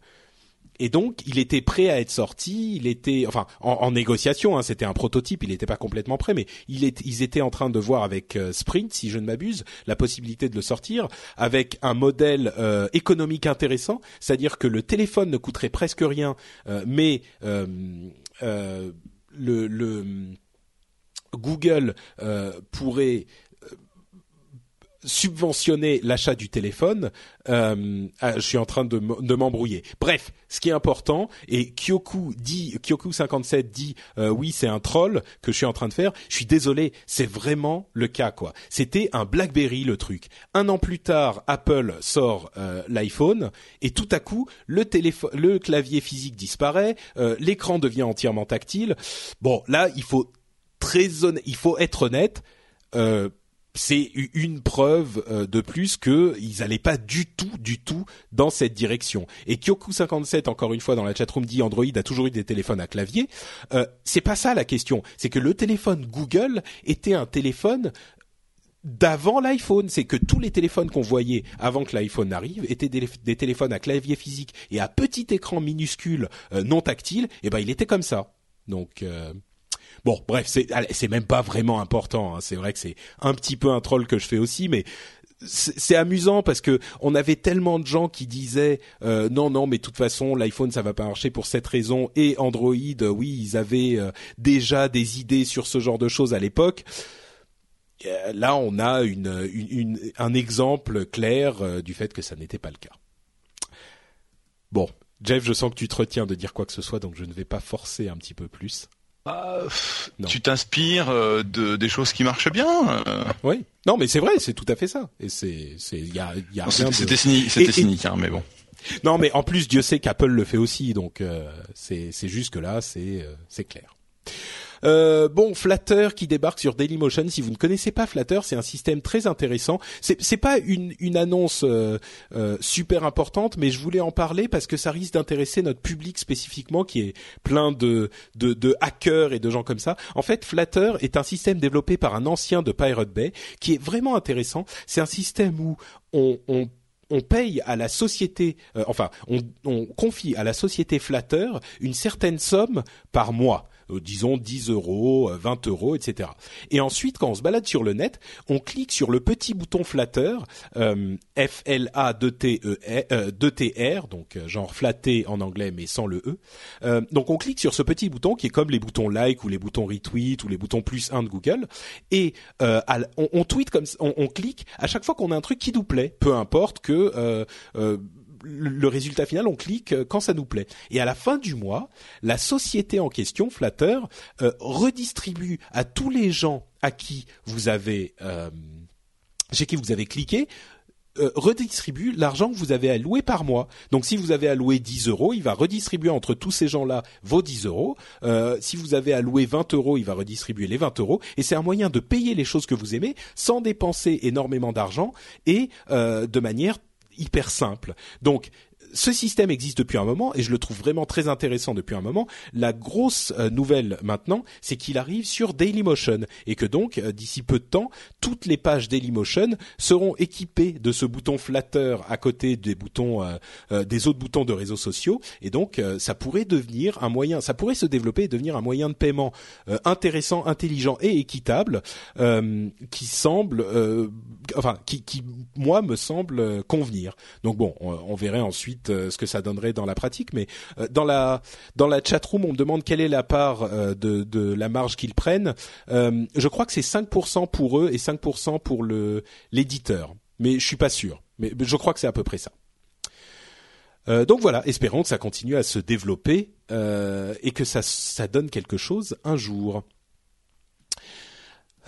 et donc il était prêt à être sorti, il était enfin en, négociation, hein, c'était un prototype, il n'était pas complètement prêt, mais ils étaient en train de voir avec euh, Sprint, si je ne m'abuse, la possibilité de le sortir avec un modèle euh, économique intéressant, c'est-à-dire que le téléphone ne coûterait presque rien, euh, mais le, le Google pourrait subventionner l'achat du téléphone, euh, ah, je suis en train de, m'embrouiller. Bref, ce qui est important, et Kyoku dit, Kyoku 57 dit, euh, oui, c'est un troll que je suis en train de faire. Je suis désolé, c'est vraiment le cas, quoi. C'était un BlackBerry le truc. Un an plus tard, Apple sort euh, l'iPhone, et tout à coup, le téléphone, le clavier physique disparaît, l'écran devient entièrement tactile. Bon, là, il faut très il faut être honnête. Euh, c'est une preuve euh, de plus qu'ils n'allaient pas du tout, du tout dans cette direction. Et Kyoku57, encore une fois dans la chatroom, dit Android a toujours eu des téléphones à clavier. Euh, c'est pas ça la question. C'est que le téléphone Google était un téléphone d'avant l'iPhone. C'est que tous les téléphones qu'on voyait avant que l'iPhone arrive étaient des, téléphones à clavier physique et à petit écran minuscule euh, non tactile. Et ben il était comme ça. Donc euh, Bon, bref, c'est même pas vraiment important. Hein. C'est vrai que c'est un petit peu un troll que je fais aussi, mais c'est amusant parce que on avait tellement de gens qui disaient euh, non non mais toute façon l'iPhone ça va pas marcher pour cette raison et Android euh, oui ils avaient euh, déjà des idées sur ce genre de choses à l'époque là on a une, une, un exemple clair du fait que ça n'était pas le cas Bon, Jeff, je sens que tu te retiens de dire quoi que ce soit, donc je ne vais pas forcer un petit peu plus. Ah, tu t'inspires euh, de des choses qui marchent bien. Euh. Oui. Non, mais c'est vrai, c'est tout à fait ça. Et c'est c'est il y a y a C'était cynique, c'était cynique, hein, mais bon. Non, mais en plus, Dieu sait qu'Apple le fait aussi, donc euh, c'est c'est juste que là, c'est c'est clair. Euh, bon, Flutter qui débarque sur Dailymotion. Si vous ne connaissez pas Flutter, c'est un système très intéressant. C'est c'est pas une une annonce euh, euh, super importante, mais je voulais en parler parce que ça risque d'intéresser notre public spécifiquement, qui est plein de, de de hackers et de gens comme ça. En fait, Flutter est un système développé par un ancien de Pirate Bay qui est vraiment intéressant. C'est un système où on, on on paye à la société, enfin, on, on, confie à la société Flutter une certaine somme par mois. Euh, disons 10 euros, 20 euh, euros, etc. Et ensuite, quand on se balade sur le net, on clique sur le petit bouton flatteur, euh, F L A D T E euh, T R, donc genre flatter en anglais mais sans le E. Euh, donc on clique sur ce petit bouton qui est comme les boutons like ou les boutons retweet ou les boutons plus 1 de Google et euh, on, on, tweet comme on, on clique à chaque fois qu'on a un truc qui nous plaît, peu importe que le résultat final, on clique euh, quand ça nous plaît. Et à la fin du mois, la société en question, Flatter, euh, redistribue à tous les gens à qui vous avez euh, chez qui vous avez cliqué redistribue l'argent que vous avez alloué par mois. Donc si vous avez alloué 10 euros, il va redistribuer entre tous ces gens-là vos 10 euros. si vous avez alloué 20 euros, il va redistribuer les 20 euros. Et c'est un moyen de payer les choses que vous aimez sans dépenser énormément d'argent et de manière hyper simple. Donc ce système existe depuis un moment et je le trouve vraiment très intéressant depuis un moment. La grosse euh, nouvelle maintenant, c'est qu'il arrive sur Dailymotion et que donc euh, d'ici peu de temps, toutes les pages Dailymotion seront équipées de ce bouton flatteur à côté des boutons euh, des autres boutons de réseaux sociaux et donc ça pourrait devenir un moyen, ça pourrait se développer et devenir un moyen de paiement intéressant, intelligent et équitable qui semble enfin qui, qui moi me semble convenir. Donc bon, on, on verrait ensuite euh, ce que ça donnerait dans la pratique, mais euh, dans la dans la chatroom, on me demande quelle est la part euh, de, la marge qu'ils prennent. je crois que c'est 5% pour eux et 5% pour le l'éditeur, mais je suis pas sûr. Mais je crois que c'est à peu près ça. donc voilà, espérons que ça continue à se développer et que ça, ça donne quelque chose un jour.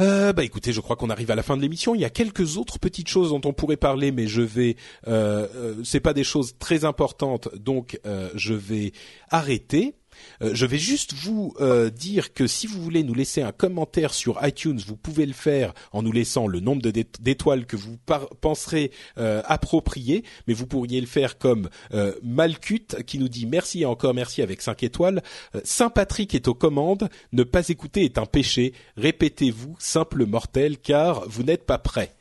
Euh, bah écoutez, je crois qu'on arrive à la fin de l'émission. Il y a quelques autres petites choses dont on pourrait parler, mais je vais. Euh, euh c'est pas des choses très importantes, donc euh, je vais arrêter. Euh, je vais juste vous euh, dire que si vous voulez nous laisser un commentaire sur iTunes, vous pouvez le faire en nous laissant le nombre d'étoiles que vous penserez euh, approprié, mais vous pourriez le faire comme Malcut qui nous dit merci et encore merci avec 5 étoiles. Saint Patrick est aux commandes, ne pas écouter est un péché, répétez-vous, simple mortel, car vous n'êtes pas prêt.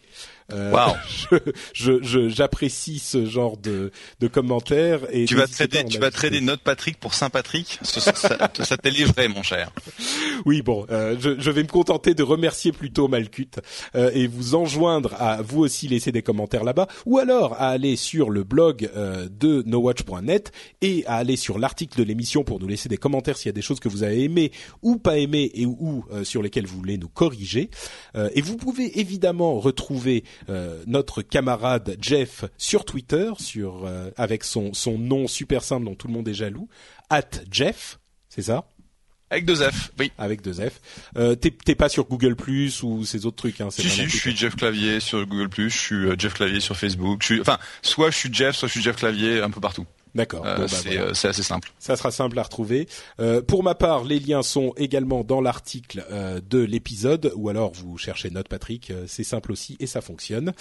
Euh, wow. je, j'apprécie ce genre de, de commentaires. Et tu vas trader, tu vas trader notre Patrick pour Saint Patrick. Ça, ça, ça t'est livré, mon cher. Oui, bon, euh, je, je, vais me contenter de remercier plutôt Malcut euh, et vous enjoindre à vous aussi laisser des commentaires là-bas, ou alors à aller sur le blog euh, de nowatch.net et à aller sur l'article de l'émission pour nous laisser des commentaires s'il y a des choses que vous avez aimées ou pas aimées et ou sur lesquelles vous voulez nous corriger. et vous pouvez évidemment retrouver euh, notre camarade Jeff sur Twitter, sur euh, avec son son nom super simple dont tout le monde est jaloux, at Jeff, c'est ça? Avec deux F, oui. Avec deux F. Euh, T'es pas sur Google Plus ou ces autres trucs, hein Si si, je suis Jeff Clavier sur Google Plus, je suis euh, Jeff Clavier sur Facebook. Je suis, enfin, soit je suis Jeff, soit je suis Jeff Clavier, un peu partout. D'accord. Euh, bah, euh, c'est assez simple. Ça sera simple à retrouver. Euh, pour ma part, les liens sont également dans l'article euh, de l'épisode, ou alors vous cherchez Note Patrick. c'est simple aussi et ça fonctionne.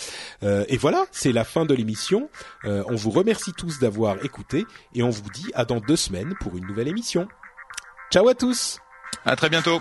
et voilà, c'est la fin de l'émission. on vous remercie tous d'avoir écouté et on vous dit à dans deux semaines pour une nouvelle émission. Ciao à tous. À très bientôt.